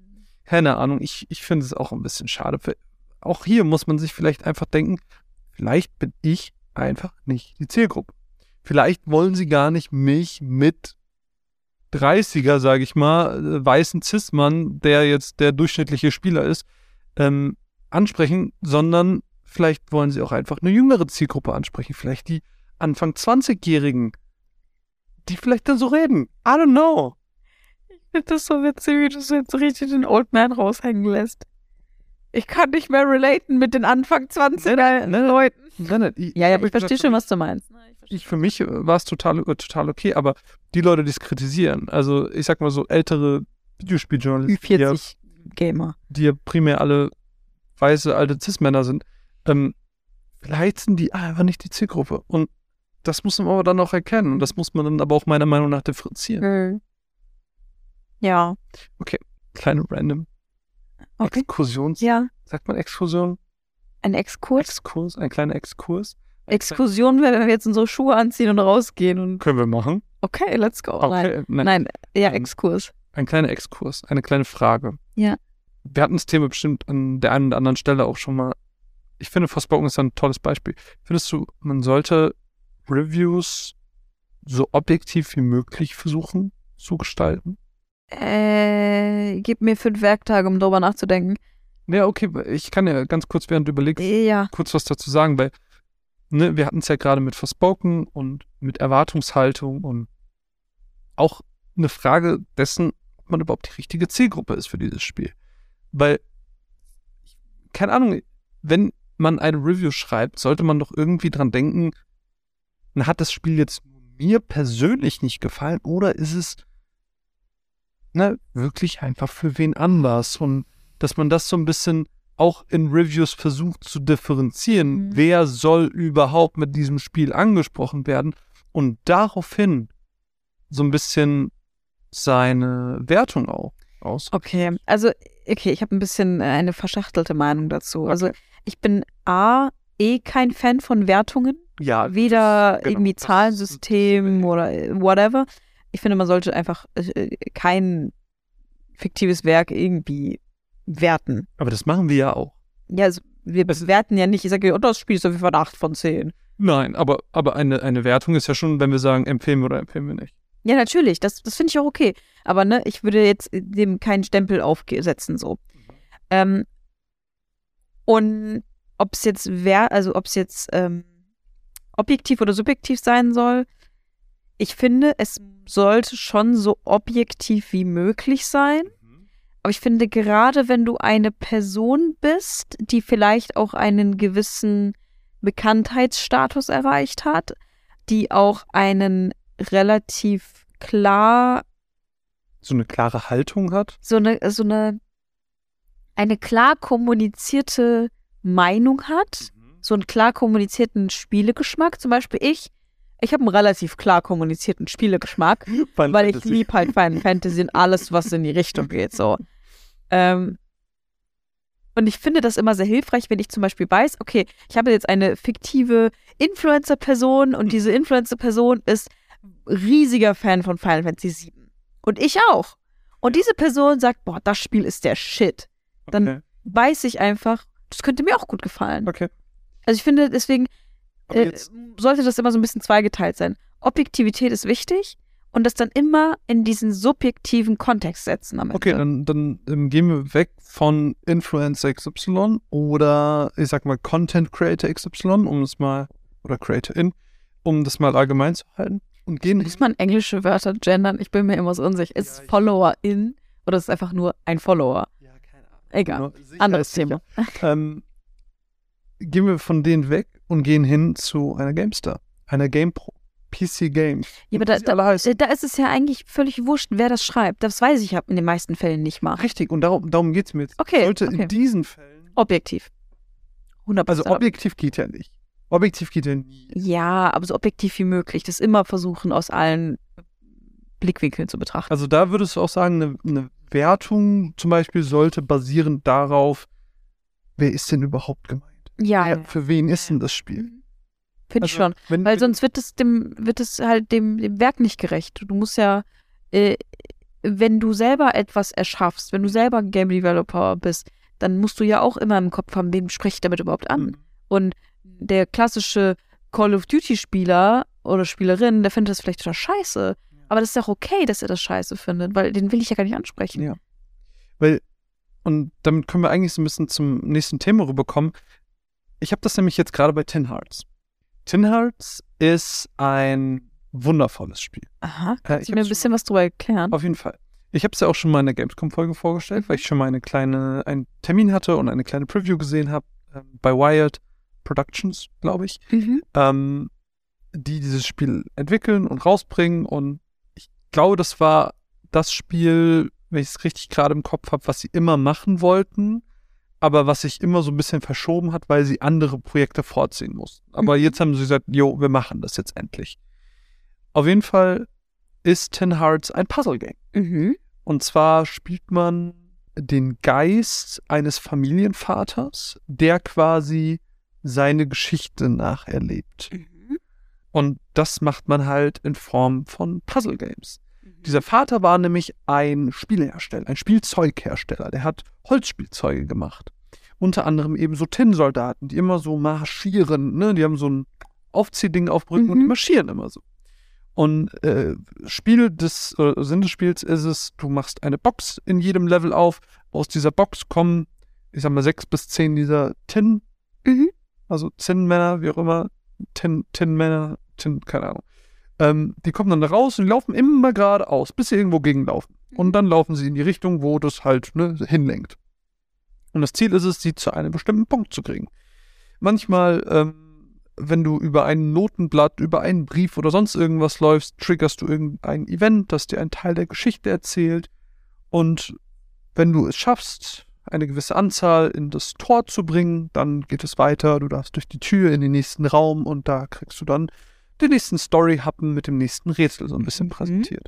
keine Ahnung, ich, ich finde es auch ein bisschen schade. Für- Auch hier muss man sich vielleicht einfach denken, vielleicht bin ich einfach nicht die Zielgruppe. Vielleicht wollen sie gar nicht mich mit 30er, sage ich mal, äh, weißen Cis-Mann, der jetzt der durchschnittliche Spieler ist, ähm, ansprechen, sondern vielleicht wollen sie auch einfach eine jüngere Zielgruppe ansprechen. Vielleicht die Anfang 20-Jährigen, die vielleicht dann so reden. I don't know. Ich finde das so witzig, wie du so jetzt richtig den Old Man raushängen lässt. Ich kann nicht mehr relaten mit den Anfang 20er Leuten. Nein, nein, ich, Ja, ja, hab ich verstehe schon, was du meinst. Ich für mich war es total, äh, total okay, aber die Leute, die es kritisieren, also ich sag mal so ältere Videospieljournalisten, die ja, Ü40 Gamer. die ja primär alle weiße alte Cis-Männer sind, ähm, vielleicht sind die einfach nicht die Zielgruppe. Und das muss man aber dann auch erkennen. Und das muss man dann aber auch meiner Meinung nach differenzieren. Mhm. Ja. Kleine random Okay. Exkursions, Ja. sagt man Exkursion? Ein Exkurs. Exkurs, ein kleiner Exkurs. Exkursion wäre, wenn wir jetzt unsere Schuhe anziehen und rausgehen und Können wir machen. okay, let's go. Okay, Nein. nein. Nein, ja, Ähm, Exkurs. Ein kleiner Exkurs, eine kleine Frage. Ja. Wir hatten das Thema bestimmt an der einen oder anderen Stelle auch schon mal. Ich finde, Forspoken ist ein tolles Beispiel. Findest du, man sollte Reviews so objektiv wie möglich versuchen zu gestalten? Äh, gib mir fünf Werktage, um darüber nachzudenken. Ja, okay, ich kann ja ganz kurz, während du überlegst, Ja. kurz was dazu sagen, weil ne, wir hatten es ja gerade mit Forspoken und mit Erwartungshaltung und auch eine Frage dessen, ob man überhaupt die richtige Zielgruppe ist für dieses Spiel. Weil, keine Ahnung, wenn man eine Review schreibt, sollte man doch irgendwie dran denken, hat das Spiel jetzt mir persönlich nicht gefallen oder ist es ne, wirklich einfach für wen anders? Und dass man das so ein bisschen auch in Reviews versucht zu differenzieren, Mhm. wer soll überhaupt mit diesem Spiel angesprochen werden und daraufhin so ein bisschen seine Wertung auch aus. Okay, also, okay, ich habe ein bisschen äh, eine verschachtelte Meinung dazu. Also, ich bin A, eh kein Fan von Wertungen. Ja, Weder das- genau, irgendwie Zahlensystem oder äh, whatever. Ich finde, man sollte einfach äh, kein fiktives Werk irgendwie werten. Aber das machen wir ja auch. Ja, also wir Es- bewerten ja nicht, ich sage, oh, das Spiel ist auf jeden Fall eine 8 von 10. Nein, aber, aber eine, eine Wertung ist ja schon, wenn wir sagen, empfehlen wir oder empfehlen wir nicht. Ja, natürlich, das, das finde ich auch okay. Aber ne, ich würde jetzt dem keinen Stempel aufsetzen, so. Ähm, und ob es jetzt wer, also ob es jetzt ähm, objektiv oder subjektiv sein soll, ich finde, es sollte schon so objektiv wie möglich sein. Aber ich finde, gerade wenn du eine Person bist, die vielleicht auch einen gewissen Bekanntheitsstatus erreicht hat, die auch einen relativ klar, So eine klare Haltung hat. so eine, so eine, eine klar kommunizierte Meinung hat, so einen klar kommunizierten Spielegeschmack. Zum Beispiel ich, ich habe einen relativ klar kommunizierten Spielegeschmack. weil ich liebe halt Final Fantasy und alles, was in die Richtung geht, so. Ähm, und ich finde das immer sehr hilfreich, wenn ich zum Beispiel weiß, okay, ich habe jetzt eine fiktive Influencer-Person und diese Influencer-Person ist riesiger Fan von Final Fantasy VII. Und ich auch. Und diese Person sagt, boah, das Spiel ist der Shit. dann- okay. Weiß ich einfach, das könnte mir auch gut gefallen. okay. Also ich finde, deswegen äh, sollte das immer so ein bisschen zweigeteilt sein. Objektivität ist wichtig und das dann immer in diesen subjektiven Kontext setzen am Ende. okay, dann, dann ähm, gehen wir weg von Influencer XY oder ich sag mal Content Creator XY, um es mal, oder Creatorin, um das mal allgemein zu halten. Und gehen Muss man englische Wörter gendern? Ich bin mir immer so unsicher. Ist Ja, ich- Follower-in oder ist es einfach nur ein Follower? Ja, keine Ahnung. Egal. Anderes sicher. Thema. Ähm, gehen wir von denen weg und gehen hin zu einer GameStar, einer GamePro, PC Games. Ja, aber da, da, da ist es ja eigentlich völlig wurscht, wer das schreibt. Das weiß ich in den meisten Fällen nicht mal. Richtig, und darum, darum geht es mir jetzt. Okay, Sollte okay. in diesen Fällen, Objektiv. 100%. also objektiv geht ja nicht. Objektiv geht ja nie. Ja, aber so objektiv wie möglich. Das immer versuchen aus allen Blickwinkeln zu betrachten. Also da würdest du auch sagen, eine, eine Wertung zum Beispiel sollte basieren darauf, wer ist denn überhaupt gemeint? Ja, Wer, für wen ist denn das Spiel? finde ich Also, schon. Wenn, Weil sonst wird es dem, wird es halt dem, dem Werk nicht gerecht. Du musst ja, äh, wenn du selber etwas erschaffst, wenn du selber ein Game Developer bist, dann musst du ja auch immer im Kopf haben, wem spreche ich damit überhaupt an? Mhm. Und der klassische Call of Duty Spieler oder Spielerin, der findet das vielleicht total scheiße. Aber das ist auch okay, dass er das scheiße findet, weil den will ich ja gar nicht ansprechen. Ja. Weil, und damit können wir eigentlich so ein bisschen zum nächsten Thema rüberkommen. Ich habe das nämlich jetzt gerade bei Tin Hearts. Tin Hearts ist ein wundervolles Spiel. Aha, Äh, kannst ich du mir ein bisschen was drüber erklären? Auf jeden Fall. Ich habe es ja auch schon mal in der Gamescom-Folge vorgestellt, weil ich schon mal eine kleine, einen Termin hatte und eine kleine Preview gesehen habe ähm, bei Wired Productions, glaube ich, Mhm. ähm, die dieses Spiel entwickeln und rausbringen. Und ich glaube, das war das Spiel, wenn ich es richtig gerade im Kopf habe, was sie immer machen wollten, aber was sich immer so ein bisschen verschoben hat, weil sie andere Projekte vorziehen mussten. Aber Mhm. jetzt haben sie gesagt, jo, wir machen das jetzt endlich. Auf jeden Fall ist Ten Hearts ein Puzzle-Game. Mhm. Und zwar spielt man den Geist eines Familienvaters, der quasi seine Geschichte nacherlebt. Mhm. Und das macht man halt in Form von Puzzle Games. Dieser Vater war nämlich ein Spielehersteller, ein Spielzeughersteller. Der hat Holzspielzeuge gemacht. Unter anderem eben so Tin-Soldaten, die immer so marschieren. Ne? Die haben so ein Aufziehding auf dem Rücken und die Mhm. marschieren immer so. Und äh, Spiel des äh, Sinn des Spiels ist es, du machst eine Box in jedem Level auf. Aus dieser Box kommen, ich sag mal, sechs bis zehn dieser Tin, Mhm. also Tin-Männer, wie auch immer, Tin, Tin-Männer, Tin, keine Ahnung. Ähm, die kommen dann da raus und laufen immer geradeaus, bis sie irgendwo gegenlaufen. Und dann laufen sie in die Richtung, wo das halt ne, hinlenkt. Und das Ziel ist es, sie zu einem bestimmten Punkt zu kriegen. Manchmal, ähm, wenn du über ein Notenblatt, über einen Brief oder sonst irgendwas läufst, triggerst du irgendein Event, das dir einen Teil der Geschichte erzählt. Und wenn du es schaffst, eine gewisse Anzahl in das Tor zu bringen, dann geht es weiter. Du darfst durch die Tür in den nächsten Raum und da kriegst du dann den nächsten Story-Happen mit dem nächsten Rätsel so ein bisschen Mhm. präsentiert.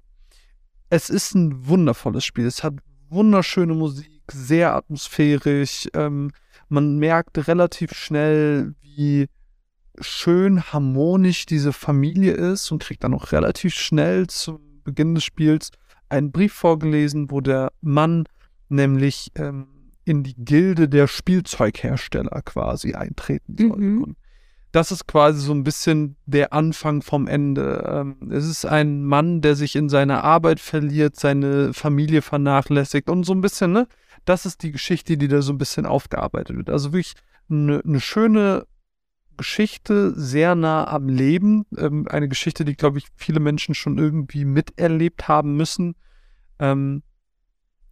Es ist ein wundervolles Spiel. Es hat wunderschöne Musik, sehr atmosphärisch. Ähm, man merkt relativ schnell, wie schön harmonisch diese Familie ist und kriegt dann auch relativ schnell zum Beginn des Spiels einen Brief vorgelesen, wo der Mann nämlich ähm, in die Gilde der Spielzeughersteller quasi eintreten soll. Mhm. Und das ist quasi so ein bisschen der Anfang vom Ende. Ähm, es ist ein Mann, der sich in seiner Arbeit verliert, seine Familie vernachlässigt und so ein bisschen, ne? Das ist die Geschichte, die da so ein bisschen aufgearbeitet wird. Also wirklich eine, eine schöne Geschichte, sehr nah am Leben. Ähm, eine Geschichte, die, glaube ich, viele Menschen schon irgendwie miterlebt haben müssen. Ähm,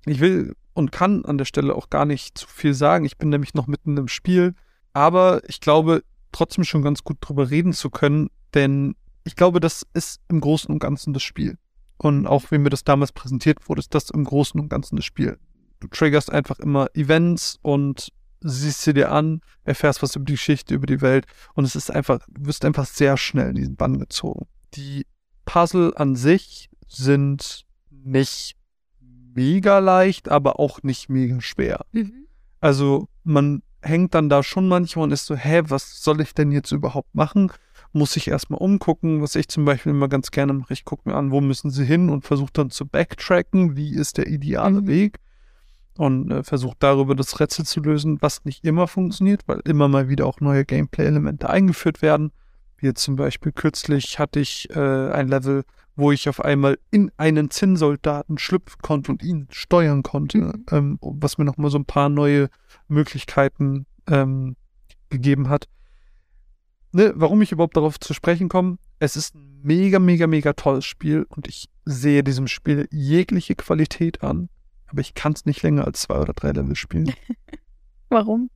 ich will und kann an der Stelle auch gar nicht zu viel sagen. Ich bin nämlich noch mitten im Spiel. Aber ich glaube, trotzdem schon ganz gut drüber reden zu können, denn ich glaube, das ist im Großen und Ganzen das Spiel. Und auch wie mir das damals präsentiert wurde, ist das im Großen und Ganzen das Spiel. Du triggerst einfach immer Events und siehst sie dir an, erfährst was über die Geschichte, über die Welt und es ist einfach, du wirst einfach sehr schnell in diesen Bann gezogen. Die Puzzle an sich sind nicht mega leicht, aber auch nicht mega schwer. Mhm. Also man hängt dann da schon manchmal und ist so, hä, was soll ich denn jetzt überhaupt machen? Muss ich erstmal umgucken, was ich zum Beispiel immer ganz gerne mache. Ich gucke mir an, wo müssen sie hin und versuche dann zu backtracken, wie ist der ideale Mhm. Weg und äh, versuche darüber das Rätsel zu lösen, was nicht immer funktioniert, weil immer mal wieder auch neue Gameplay-Elemente eingeführt werden. Wie jetzt zum Beispiel kürzlich hatte ich äh, ein Level, wo ich auf einmal in einen Zinnsoldaten schlüpfen konnte und ihn steuern konnte, Mhm. ähm, was mir nochmal so ein paar neue Möglichkeiten ähm, gegeben hat. Ne, warum ich überhaupt darauf zu sprechen komme, es ist ein mega, mega, mega tolles Spiel und ich sehe diesem Spiel jegliche Qualität an, aber ich kann es nicht länger als zwei oder drei Level spielen, Warum?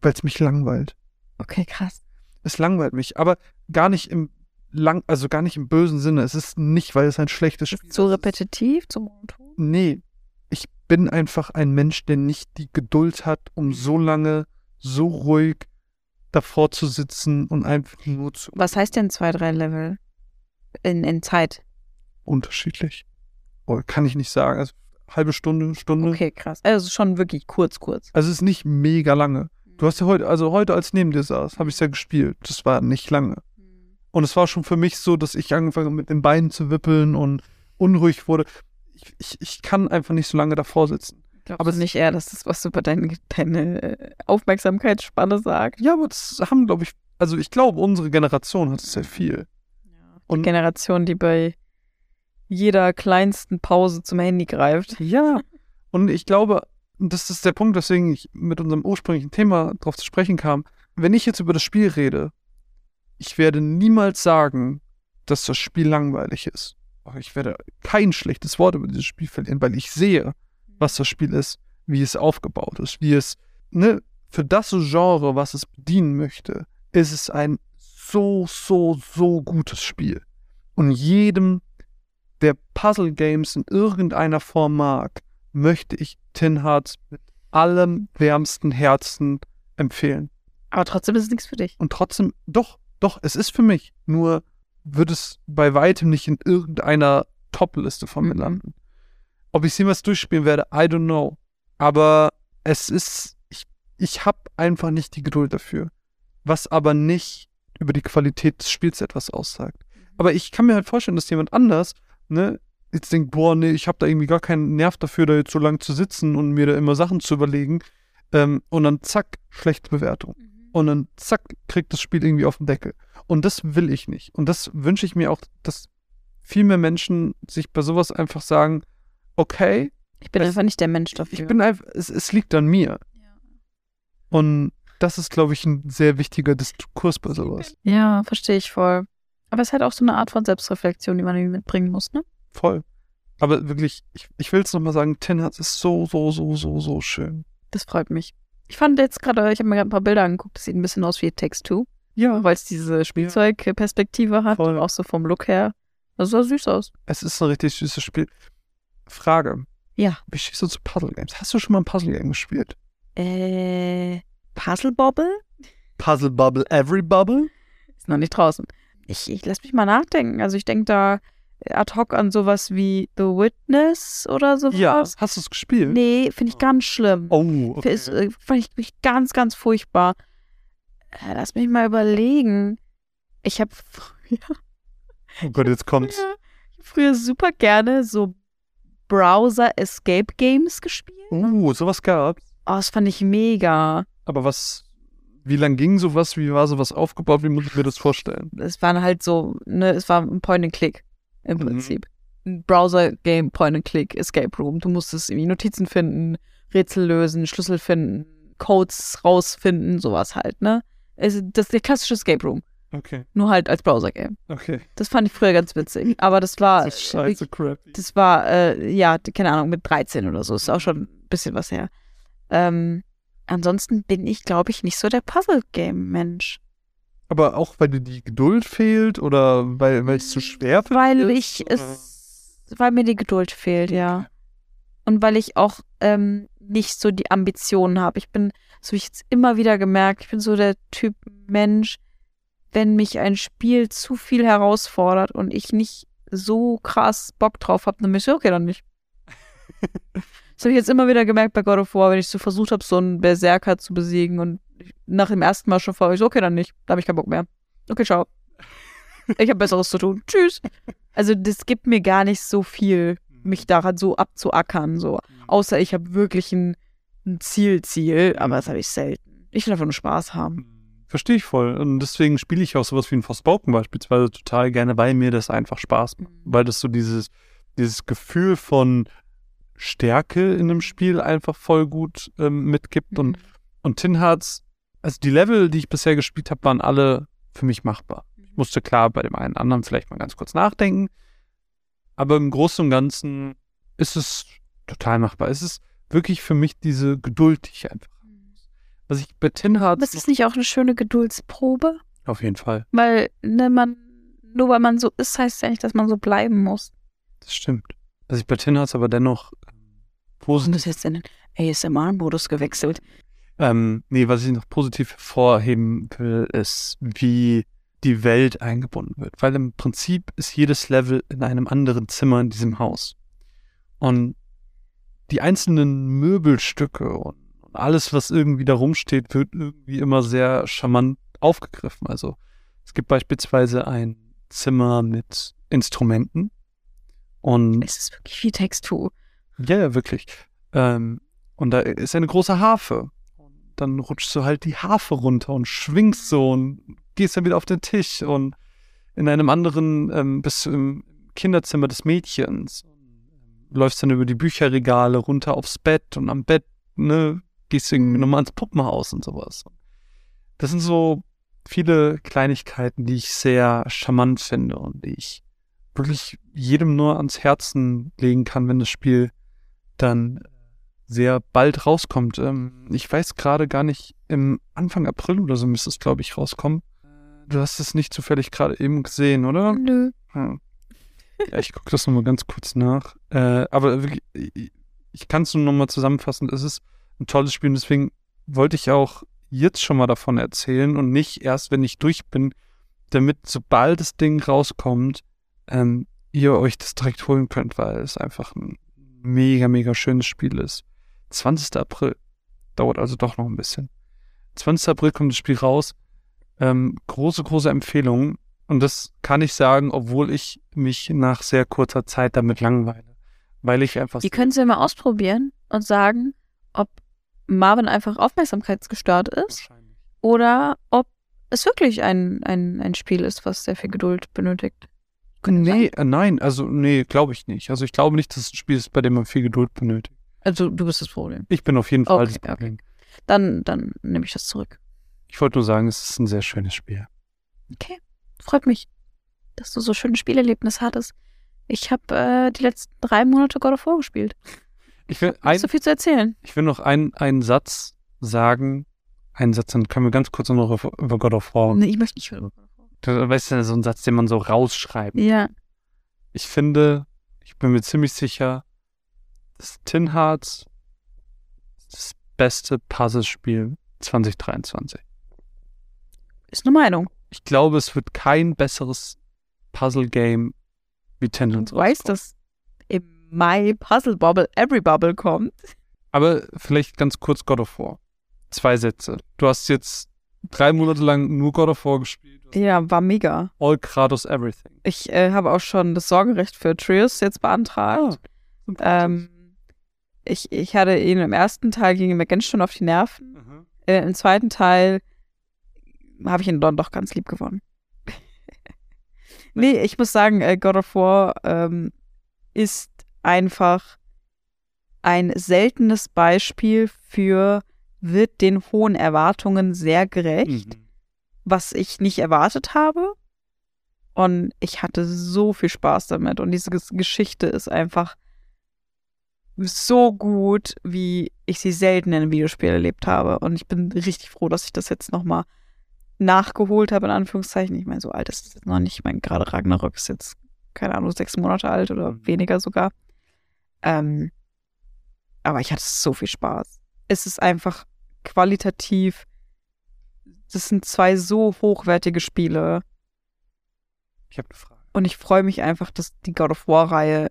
weil es mich langweilt. Okay, krass. Es langweilt mich, aber gar nicht im lang, also gar nicht im bösen Sinne. Es ist nicht, weil es ein schlechtes Spiel Ist zu ist. repetitiv, zu monoton? Nee, ich bin einfach ein Mensch, der nicht die Geduld hat, um so lange, so ruhig davor zu sitzen und einfach nur zu Was heißt denn zwei, drei Level in, in Zeit? unterschiedlich. oh, kann ich nicht sagen, also halbe Stunde, Stunde. Okay, krass. Also schon wirklich kurz, kurz. Also es ist nicht mega lange. Du hast ja heute, also heute, als ich neben dir saß, habe ich es ja gespielt. Das war nicht lange. Und es war schon für mich so, dass ich angefangen habe, mit den Beinen zu wippeln und unruhig wurde. Ich, ich, ich kann einfach nicht so lange davor sitzen. Glaubst Aber aber nicht eher, dass das was über deine, deine äh, Aufmerksamkeitsspanne sagt? Ja, aber das haben, glaube ich, also ich glaube, unsere Generation hat es sehr viel. Und Generation, die bei jeder kleinsten Pause zum Handy greift. ja, und ich glaube, das ist der Punkt, weswegen ich mit unserem ursprünglichen Thema drauf zu sprechen kam. Wenn ich jetzt über das Spiel rede, ich werde niemals sagen, dass das Spiel langweilig ist. Aber Ich werde kein schlechtes Wort über dieses Spiel verlieren, weil ich sehe, was das Spiel ist, wie es aufgebaut ist, wie es, ne, für das Genre, was es bedienen möchte, ist es ein so, so, so gutes Spiel. Und jedem, der Puzzle Games in irgendeiner Form mag, möchte ich Tin Hearts mit allem wärmsten Herzen empfehlen. Aber trotzdem ist es nichts für dich. Und trotzdem, doch, doch, es ist für mich. Nur wird es bei weitem nicht in irgendeiner Top-Liste von mir Mhm. landen. Ob ich es jemals durchspielen werde, I don't know. Aber es ist, ich, ich habe einfach nicht die Geduld dafür. Was aber nicht über die Qualität des Spiels etwas aussagt. Aber ich kann mir halt vorstellen, dass jemand anders, ne, jetzt denkt, boah, nee, ich habe da irgendwie gar keinen Nerv dafür, da jetzt so lange zu sitzen und mir da immer Sachen zu überlegen. Ähm, und dann zack, schlechte Bewertung. Und dann zack, kriegt das Spiel irgendwie auf den Deckel. Und das will ich nicht. Und das wünsche ich mir auch, dass viel mehr Menschen sich bei sowas einfach sagen, okay, Ich bin Es- einfach nicht der Mensch dafür. ich bin einfach, es, es liegt an mir. Und das ist, glaube ich, ein sehr wichtiger Diskurs bei sowas. ja, verstehe ich voll. Aber es ist halt auch so eine Art von Selbstreflexion, die man irgendwie mitbringen muss, ne? Voll. Aber wirklich, ich, ich will es nochmal sagen, Hearts ist so, so, so, so, so schön. Das freut mich. Ich fand jetzt gerade, ich habe mir gerade ein paar Bilder angeguckt, das sieht ein bisschen aus wie Text 2, Ja. weil es diese Spielzeugperspektive hat, Voll. auch so vom Look her. Das sah süß aus. Es ist ein richtig süßes Spiel. Frage. Ja. Wie stehst du zu Puzzle Games? Hast du schon mal ein Puzzle Game gespielt? Äh, Puzzle Bobble? Puzzle Bubble, Every Bubble? Ist noch nicht draußen. Ich, ich lass mich mal nachdenken. Also ich denke da ad hoc an sowas wie The Witness oder sowas. Ja. Hast du es gespielt? Nee, finde ich ganz schlimm. Oh, okay. Ist, äh, fand ich ganz, ganz furchtbar. Äh, lass mich mal überlegen. Ich habe früher, oh Gott, jetzt kommt's. früher, früher super gerne so Browser-Escape-Games gespielt. Uh, sowas gab's. Oh, das fand ich mega. Aber was, wie lang ging sowas? Wie war sowas aufgebaut? Wie muss ich mir das vorstellen? Es waren halt so, ne, es war ein Point-and-Click im Mhm. Prinzip. Ein Browser-Game, Point-and-Click, Escape Room. Du musstest irgendwie Notizen finden, Rätsel lösen, Schlüssel finden, Codes rausfinden, sowas halt, ne? Es, das ist der klassische Escape Room. Okay, Nur halt als Browser-Game. okay. Das fand ich früher ganz witzig. Aber das war, Das ist scheiße crappy. das war, äh, ja, keine Ahnung, mit 13 oder so. Ist auch schon ein bisschen was her. Ähm, ansonsten bin ich, glaube ich, nicht so der Puzzle-Game-Mensch. Aber auch, weil dir die Geduld fehlt oder weil weil es zu schwer für Weil ich ist, es, weil mir die Geduld fehlt, ja. Und weil ich auch ähm, nicht so die Ambitionen habe. Ich bin, so habe ich jetzt immer wieder gemerkt, ich bin so der Typ Mensch, wenn mich ein Spiel zu viel herausfordert und ich nicht so krass Bock drauf habe, dann bin ich so, okay, dann nicht. das habe ich jetzt immer wieder gemerkt bei God of War, wenn ich so versucht habe, so einen Berserker zu besiegen und nach dem ersten Mal schon vor, ich so, okay, dann nicht. Da habe ich keinen Bock mehr. Okay, ciao. Ich habe Besseres zu tun. Tschüss. Also das gibt mir gar nicht so viel, mich daran so abzuackern, so. Außer ich habe wirklich ein, ein Ziel, Ziel, aber das habe ich selten. Ich will einfach nur Spaß haben. Verstehe ich voll. Und deswegen spiele ich auch sowas wie ein Forspoken beispielsweise total gerne, weil mir das einfach Spaß macht. Weil das so dieses, dieses Gefühl von Stärke in einem Spiel einfach voll gut ähm, mitgibt. Und, und Tin Hearts, also die Level, die ich bisher gespielt habe, waren alle für mich machbar. Ich musste klar bei dem einen anderen vielleicht mal ganz kurz nachdenken. Aber im Großen und Ganzen ist es total machbar. Es ist wirklich für mich diese Geduld, die ich einfach habe. Was ich bei Tin Hearts Das ist nicht auch eine schöne Geduldsprobe? auf jeden Fall. Weil, ne, man, nur weil man so ist, heißt ja nicht, dass man so bleiben muss. Das stimmt. Was ich bei Tin Hearts aber dennoch ähm, positiv, das jetzt in den ASMR-Modus gewechselt. Ähm, nee, was ich noch positiv hervorheben will, ist, wie die Welt eingebunden wird. Weil im Prinzip ist jedes Level in einem anderen Zimmer in diesem Haus. Und die einzelnen Möbelstücke und alles, was irgendwie da rumsteht, wird irgendwie immer sehr charmant aufgegriffen. Also es gibt beispielsweise ein Zimmer mit Instrumenten und Es ist wirklich wie Textu. ja, ja, wirklich. Ähm, und da ist eine große Harfe. Dann rutschst du halt die Harfe runter und schwingst so und gehst dann wieder auf den Tisch. Und in einem anderen ähm, bist du im Kinderzimmer des Mädchens. Läufst dann über die Bücherregale runter aufs Bett und am Bett, ne, gehst du irgendwie nochmal ins Puppenhaus und sowas. Das sind so viele Kleinigkeiten, die ich sehr charmant finde und die ich wirklich jedem nur ans Herzen legen kann, wenn das Spiel dann sehr bald rauskommt. Ähm, ich weiß gerade gar nicht, im Anfang April oder so müsste es, glaube ich, rauskommen. Du hast es nicht zufällig gerade eben gesehen, oder? Nö. Hm. Ja, ich gucke das nochmal ganz kurz nach. Äh, aber wirklich, ich, ich kann es nur nochmal zusammenfassen. Es ist ein tolles Spiel und deswegen wollte ich auch jetzt schon mal davon erzählen und nicht erst, wenn ich durch bin, damit sobald das Ding rauskommt, ähm, ihr euch das direkt holen könnt, weil es einfach ein mega, mega schönes Spiel ist. 20. April. Dauert also doch noch ein bisschen. 20. April kommt das Spiel raus. Ähm, große, große Empfehlung. Und das kann ich sagen, obwohl ich mich nach sehr kurzer Zeit damit langweile. Weil ich einfach. Die können sie mal ausprobieren und sagen, ob Marvin einfach aufmerksamkeitsgestört ist oder ob es wirklich ein, ein, ein Spiel ist, was sehr viel Geduld benötigt. Könnte Nee, äh, nein, also nee, glaube ich nicht. Also ich glaube nicht, dass es ein Spiel ist, bei dem man viel Geduld benötigt. Also du bist das Problem. Ich bin auf jeden Fall Okay, das Problem. Dann, dann nehme ich das zurück. Ich wollte nur sagen, es ist ein sehr schönes Spiel. Okay. Freut mich, dass du so schöne Spielerlebnisse hattest. Ich habe äh, die letzten drei Monate God of War gespielt. Ich will, Nicht ein, so viel zu erzählen. ich will noch ein, einen Satz sagen. Einen Satz, dann können wir ganz kurz noch über über God of War. Nee, ich möchte nicht über God of War. Du weißt ja, so ein Satz, den man so rausschreibt. Ja. Ich finde, ich bin mir ziemlich sicher, Tin Hearts das beste Puzzlespiel 2023. Ist eine Meinung. Ich glaube, es wird kein besseres Puzzle-Game wie Tin Hearts. Du weißt, dass im Mai Puzzle Bobble Every Bubble kommt. Aber vielleicht ganz kurz God of War. Zwei Sätze. Du hast jetzt drei Monate lang nur God of War gespielt. Ja, war mega. All Kratos Everything. Ich äh, habe auch schon das Sorgerecht für Trios jetzt beantragt. Ähm, ich, ich hatte ihn im ersten Teil ging mir ganz schön auf die Nerven. Mhm. Äh, Im zweiten Teil habe ich ihn dann doch ganz lieb gewonnen. nee, ich muss sagen, äh, God of War ähm, ist einfach ein seltenes Beispiel für wird den hohen Erwartungen sehr gerecht, Mhm. was ich nicht erwartet habe. Und ich hatte so viel Spaß damit. Und diese Ges- Geschichte ist einfach so gut, wie ich sie selten in einem Videospiel erlebt habe. Und ich bin richtig froh, dass ich das jetzt nochmal nachgeholt habe, in Anführungszeichen. Ich meine, so alt ist es jetzt noch nicht. Ich meine, gerade Ragnarök ist jetzt, keine Ahnung, sechs Monate alt oder Mhm. weniger sogar. Ähm, aber ich hatte so viel Spaß. Es ist einfach qualitativ. Das sind zwei so hochwertige Spiele. Ich habe eine Frage. Und ich freue mich einfach, dass die God of War-Reihe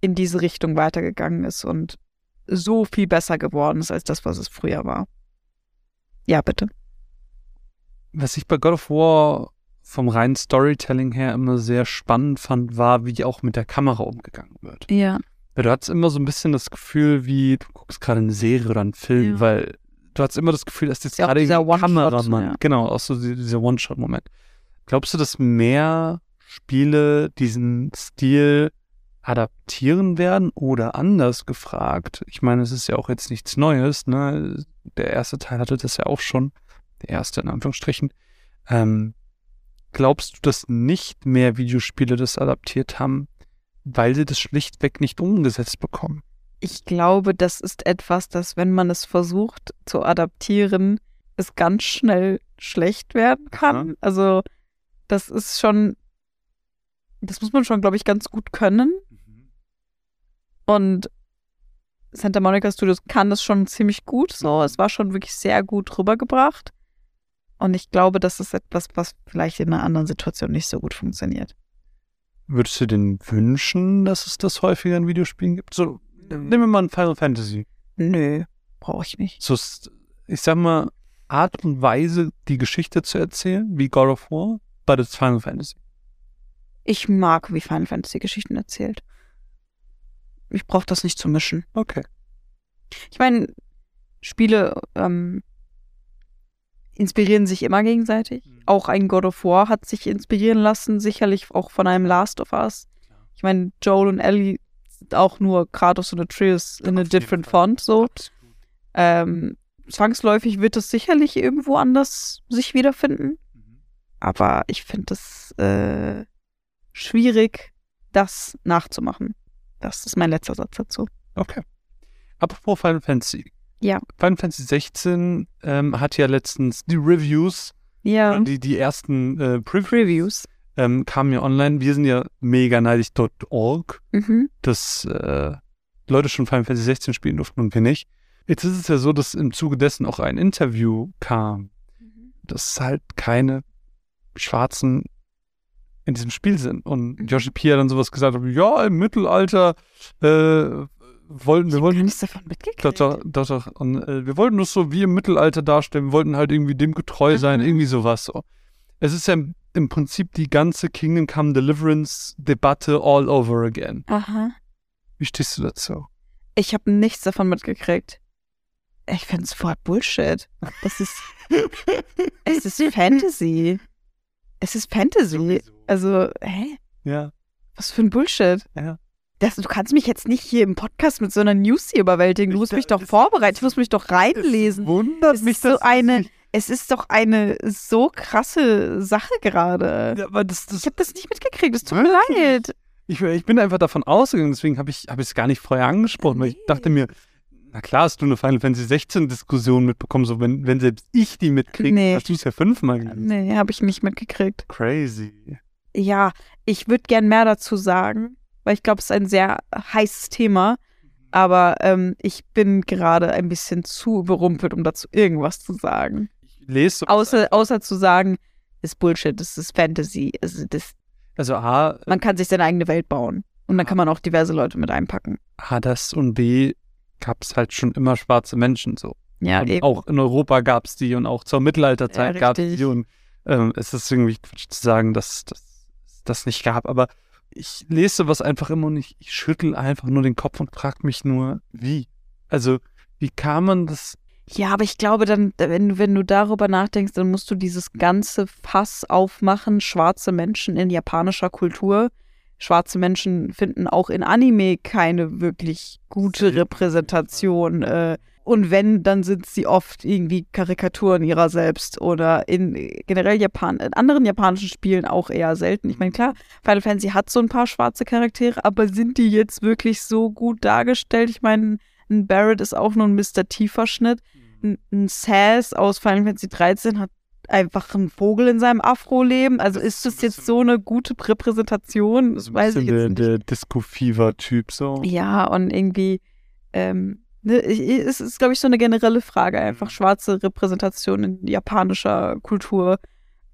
in diese Richtung weitergegangen ist und so viel besser geworden ist als das, was es früher war. Ja, bitte. Was ich bei God of War vom reinen Storytelling her immer sehr spannend fand, war, wie auch mit der Kamera umgegangen wird. Ja. Weil du hattest immer so ein bisschen das Gefühl, wie du guckst gerade eine Serie oder einen Film, Ja. weil du hattest immer das Gefühl, dass jetzt Ja, gerade dieser Kameramann, ja. genau, auch so die- dieser One-Shot-Moment. Glaubst du, dass mehr Spiele diesen Stil adaptieren werden oder anders gefragt? Ich meine, es ist ja auch jetzt nichts Neues, ne? Der erste Teil hatte das ja auch schon, der erste in Anführungsstrichen. Ähm, glaubst du, dass nicht mehr Videospiele das adaptiert haben, weil sie das schlichtweg nicht umgesetzt bekommen? Ich glaube, das ist etwas, das, wenn man es versucht zu adaptieren, es ganz schnell schlecht werden kann. Aha. Also, das ist schon, das muss man schon, glaube ich, ganz gut können. Und Santa Monica Studios kann das schon ziemlich gut so. Es war schon wirklich sehr gut rübergebracht. Und ich glaube, das ist etwas, was vielleicht in einer anderen Situation nicht so gut funktioniert. würdest du denn wünschen, dass es das häufiger in Videospielen gibt? So, nehmen wir mal ein Final Fantasy. Nö, brauche ich nicht. So, ich sag mal, Art und Weise, die Geschichte zu erzählen, wie God of War, but it's Final Fantasy. Ich mag, wie Final Fantasy Geschichten erzählt. Ich brauche das nicht zu mischen. Okay. Ich meine, Spiele ähm, inspirieren sich immer gegenseitig. Auch ein God of War hat sich inspirieren lassen, sicherlich auch von einem Last of Us. Ich meine, Joel und Ellie sind auch nur Kratos und Atreus in a Auf different font, so. Ähm, zwangsläufig wird es sicherlich irgendwo anders sich wiederfinden. Aber ich finde es äh, schwierig, das nachzumachen. Das ist mein letzter Satz dazu. Okay. Apropos Final Fantasy. Ja. Final Fantasy 16 ähm, hat ja letztens die Reviews, Ja. die, die ersten äh, Previews, ähm, kamen ja online. Wir sind ja mega neidisch.org, Mhm. dass äh, Leute schon Final Fantasy 16 spielen durften und wir nicht. Jetzt ist es ja so, dass im Zuge dessen auch ein Interview kam, dass halt keine Schwarzen in diesem Spiel sind. Und. Yoshi P. hat dann sowas gesagt, ja, im Mittelalter äh, wollten, wir wollten nichts davon mitgekriegt. doch, doch, doch. Und äh, wir wollten das so wie im Mittelalter darstellen, wir wollten halt irgendwie dem getreu sein, Mhm. irgendwie sowas so. Es ist ja im, im Prinzip die ganze Kingdom Come Deliverance Debatte all over again. Aha. Wie stehst du dazu? Ich habe nichts davon mitgekriegt. Ich finde es voll Bullshit. Das ist, es ist Fantasy. Es ist Fantasy. Also, hä? Ja. Was für ein Bullshit. Ja. Das, du kannst mich jetzt nicht hier im Podcast mit so einer News hier überwältigen. Du Ich musst mich doch vorbereiten. Ich muss mich doch reinlesen. Es wundert Es mich, ist so eine, es ist doch eine so krasse Sache gerade. Ja, aber das, Ich das, habe das nicht mitgekriegt. Es tut mir leid. ich, ich bin einfach davon ausgegangen, deswegen habe ich es gar nicht vorher angesprochen, weil ich dachte mir, na klar hast du eine Final Fantasy 16 Diskussion mitbekommen, so wenn, wenn selbst ich die mitkriege, Nee. hast du es ja fünfmal gelesen. Nee, habe ich nicht mitgekriegt. Crazy. Ja, ich würde gern mehr dazu sagen, weil ich glaube, es ist ein sehr heißes Thema. Aber ähm, ich bin gerade ein bisschen zu überrumpelt, um dazu irgendwas zu sagen. Ich lese Außer, außer zu sagen, ist Bullshit, das ist Fantasy. Also das, Also A, man kann sich seine eigene Welt bauen. Und dann kann man auch diverse Leute mit einpacken. A das und B gab es halt schon immer schwarze Menschen so. Ja, und eben. auch in Europa gab es die und auch zur Mittelalterzeit Ja, gab es die und ähm, es ist irgendwie Quatsch zu sagen, dass es das nicht gab, aber ich lese was einfach immer und ich, ich schüttel einfach nur den Kopf und frage mich nur, wie? Also, wie kann man das? Ja, aber ich glaube dann, wenn, du- wenn du darüber nachdenkst, dann musst du dieses ganze Fass aufmachen, schwarze Menschen in japanischer Kultur. Schwarze Menschen finden auch in Anime keine wirklich gute Repräsentation. Äh, und wenn, dann sind sie oft irgendwie Karikaturen ihrer selbst oder in generell Japan, in anderen japanischen Spielen auch eher selten. Ich meine, klar, Final Fantasy hat so ein paar schwarze Charaktere, aber sind die jetzt wirklich so gut dargestellt? Ich meine, ein Barrett ist auch nur ein Mr. Tieferschnitt. Ein, ein Sass aus Final Fantasy 13 hat einfach einen Vogel in seinem Afro-Leben. Also ist das jetzt so eine gute Repräsentation? Das weiß ich der, jetzt nicht. der Disco-Fever-Typ so. Ja, und irgendwie, ähm, ne, es ist, glaube ich, so eine generelle Frage, einfach Mhm. schwarze Repräsentation in japanischer Kultur.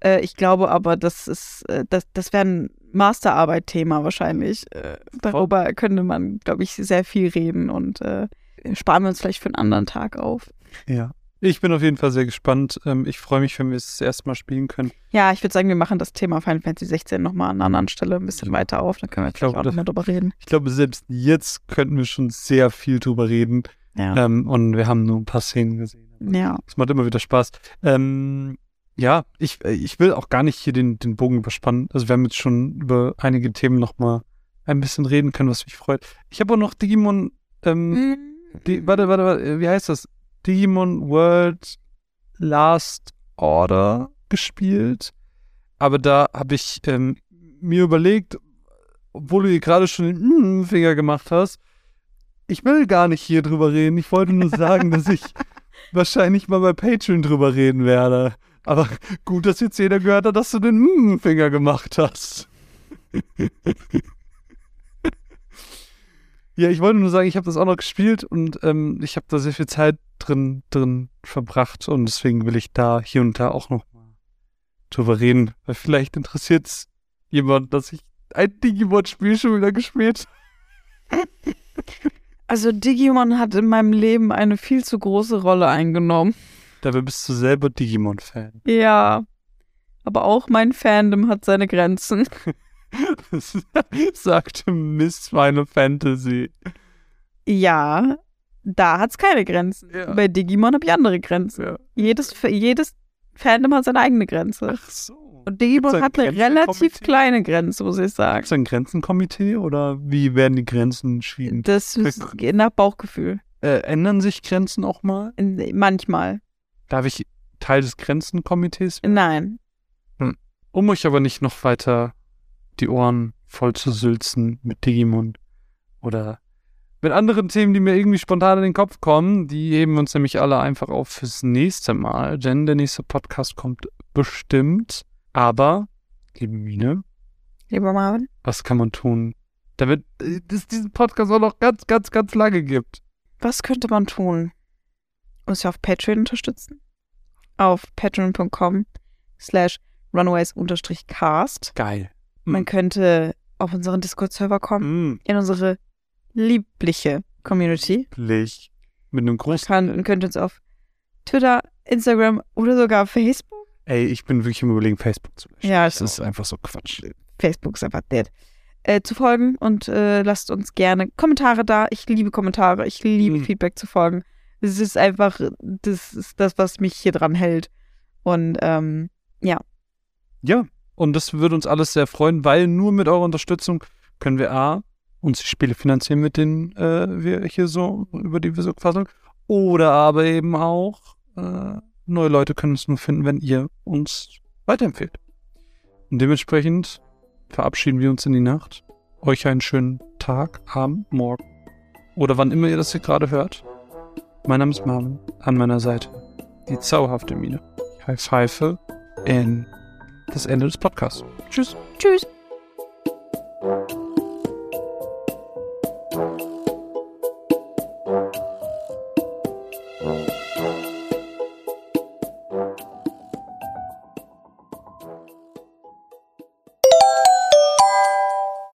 Äh, ich glaube aber, das ist, äh, das, das wäre ein Masterarbeit-Thema wahrscheinlich. Äh, darüber könnte man, glaube ich, sehr viel reden und äh, sparen wir uns vielleicht für einen anderen Tag auf. Ja. Ich bin auf jeden Fall sehr gespannt. Ähm, ich freue mich, wenn wir es das erste Mal spielen können. Ja, ich würde sagen, wir machen das Thema Final Fantasy 16 nochmal an einer anderen Stelle ein bisschen weiter auf. Dann können wir glaube, auch nochmal drüber reden. Ich glaube, selbst jetzt könnten wir schon sehr viel drüber reden. Ja. Ähm, und wir haben nur ein paar Szenen gesehen. ja. Es macht immer wieder Spaß. Ähm, ja, ich, äh, ich will auch gar nicht hier den, den Bogen überspannen. Also wir haben jetzt schon über einige Themen nochmal ein bisschen reden können, was mich freut. Ich habe auch noch Digimon, ähm, Mhm. die, warte, warte, warte, wie heißt das? Digimon World Last Order gespielt. Aber da habe ich ähm, mir überlegt, obwohl du hier gerade schon den mm Finger gemacht hast, ich will gar nicht hier drüber reden. Ich wollte nur sagen, dass ich wahrscheinlich mal bei Patreon drüber reden werde. Aber gut, dass jetzt jeder gehört hat, dass du den mm Finger gemacht hast. ja, ich wollte nur sagen, ich habe das auch noch gespielt und ähm, ich habe da sehr viel Zeit drin, drin verbracht und deswegen will ich da hier und da auch noch mal drüber reden, weil vielleicht interessiert es jemand, dass ich ein Digimon-Spiel schon wieder gespielt? Also Digimon hat in meinem Leben eine viel zu große Rolle eingenommen. Dabei bist du selber Digimon-Fan. Ja. Aber auch mein Fandom hat seine Grenzen. sagte Miss Final Fantasy. Ja, da hat's keine Grenzen. Ja. Bei Digimon habe ich andere Grenzen. Ja. Jedes, jedes Fandom hat seine eigene Grenze. Ach so. Und Digimon ein hat eine relativ kleine Grenze, muss ich sagen. Ist ein Grenzenkomitee oder wie werden die Grenzen entschieden? Das ist nach Bauchgefühl. Äh, ändern sich Grenzen auch mal? Manchmal. Darf ich Teil des Grenzenkomitees? Nein. Um euch aber nicht noch weiter die Ohren voll zu sülzen mit Digimon oder mit anderen Themen, die mir irgendwie spontan in den Kopf kommen, die heben wir uns nämlich alle einfach auf fürs nächste Mal, denn der nächste Podcast kommt bestimmt. Aber, liebe Mine, Lieber Marvin. was kann man tun, damit äh, es diesen Podcast auch noch ganz, ganz, ganz lange gibt? Was könnte man tun? Uns auf Patreon unterstützen? Auf patreon.com slash runaways-cast. Geil. Man könnte auf unseren Discord-Server kommen, Mm, in unsere liebliche Community. lieblich. Mit einem großen. kann, man könnte uns auf Twitter, Instagram oder sogar Facebook. Ey, ich bin wirklich im Überlegen, Facebook zu löschen. Ja, Das ist einfach so Quatsch. Facebook ist einfach dead. Äh, zu folgen und äh, lasst uns gerne Kommentare da. Ich liebe Kommentare, ich liebe Mhm. Feedback zu folgen. Es ist einfach, das ist das, was mich hier dran hält. Und ähm, Ja, und das würde uns alles sehr freuen, weil nur mit eurer Unterstützung können wir A, uns die Spiele finanzieren, mit denen äh, wir hier so, über die wir so quasseln. Oder aber eben auch, äh, neue Leute können uns nur finden, wenn ihr uns weiterempfehlt. Und dementsprechend verabschieden wir uns in die Nacht. Euch einen schönen Tag, Abend, Morgen oder wann immer ihr das hier gerade hört. Mein Name ist Marvin, an meiner Seite die zauberhafte Mine. Ich pfeife in das Ende des Podcasts. Tschüss. tschüss.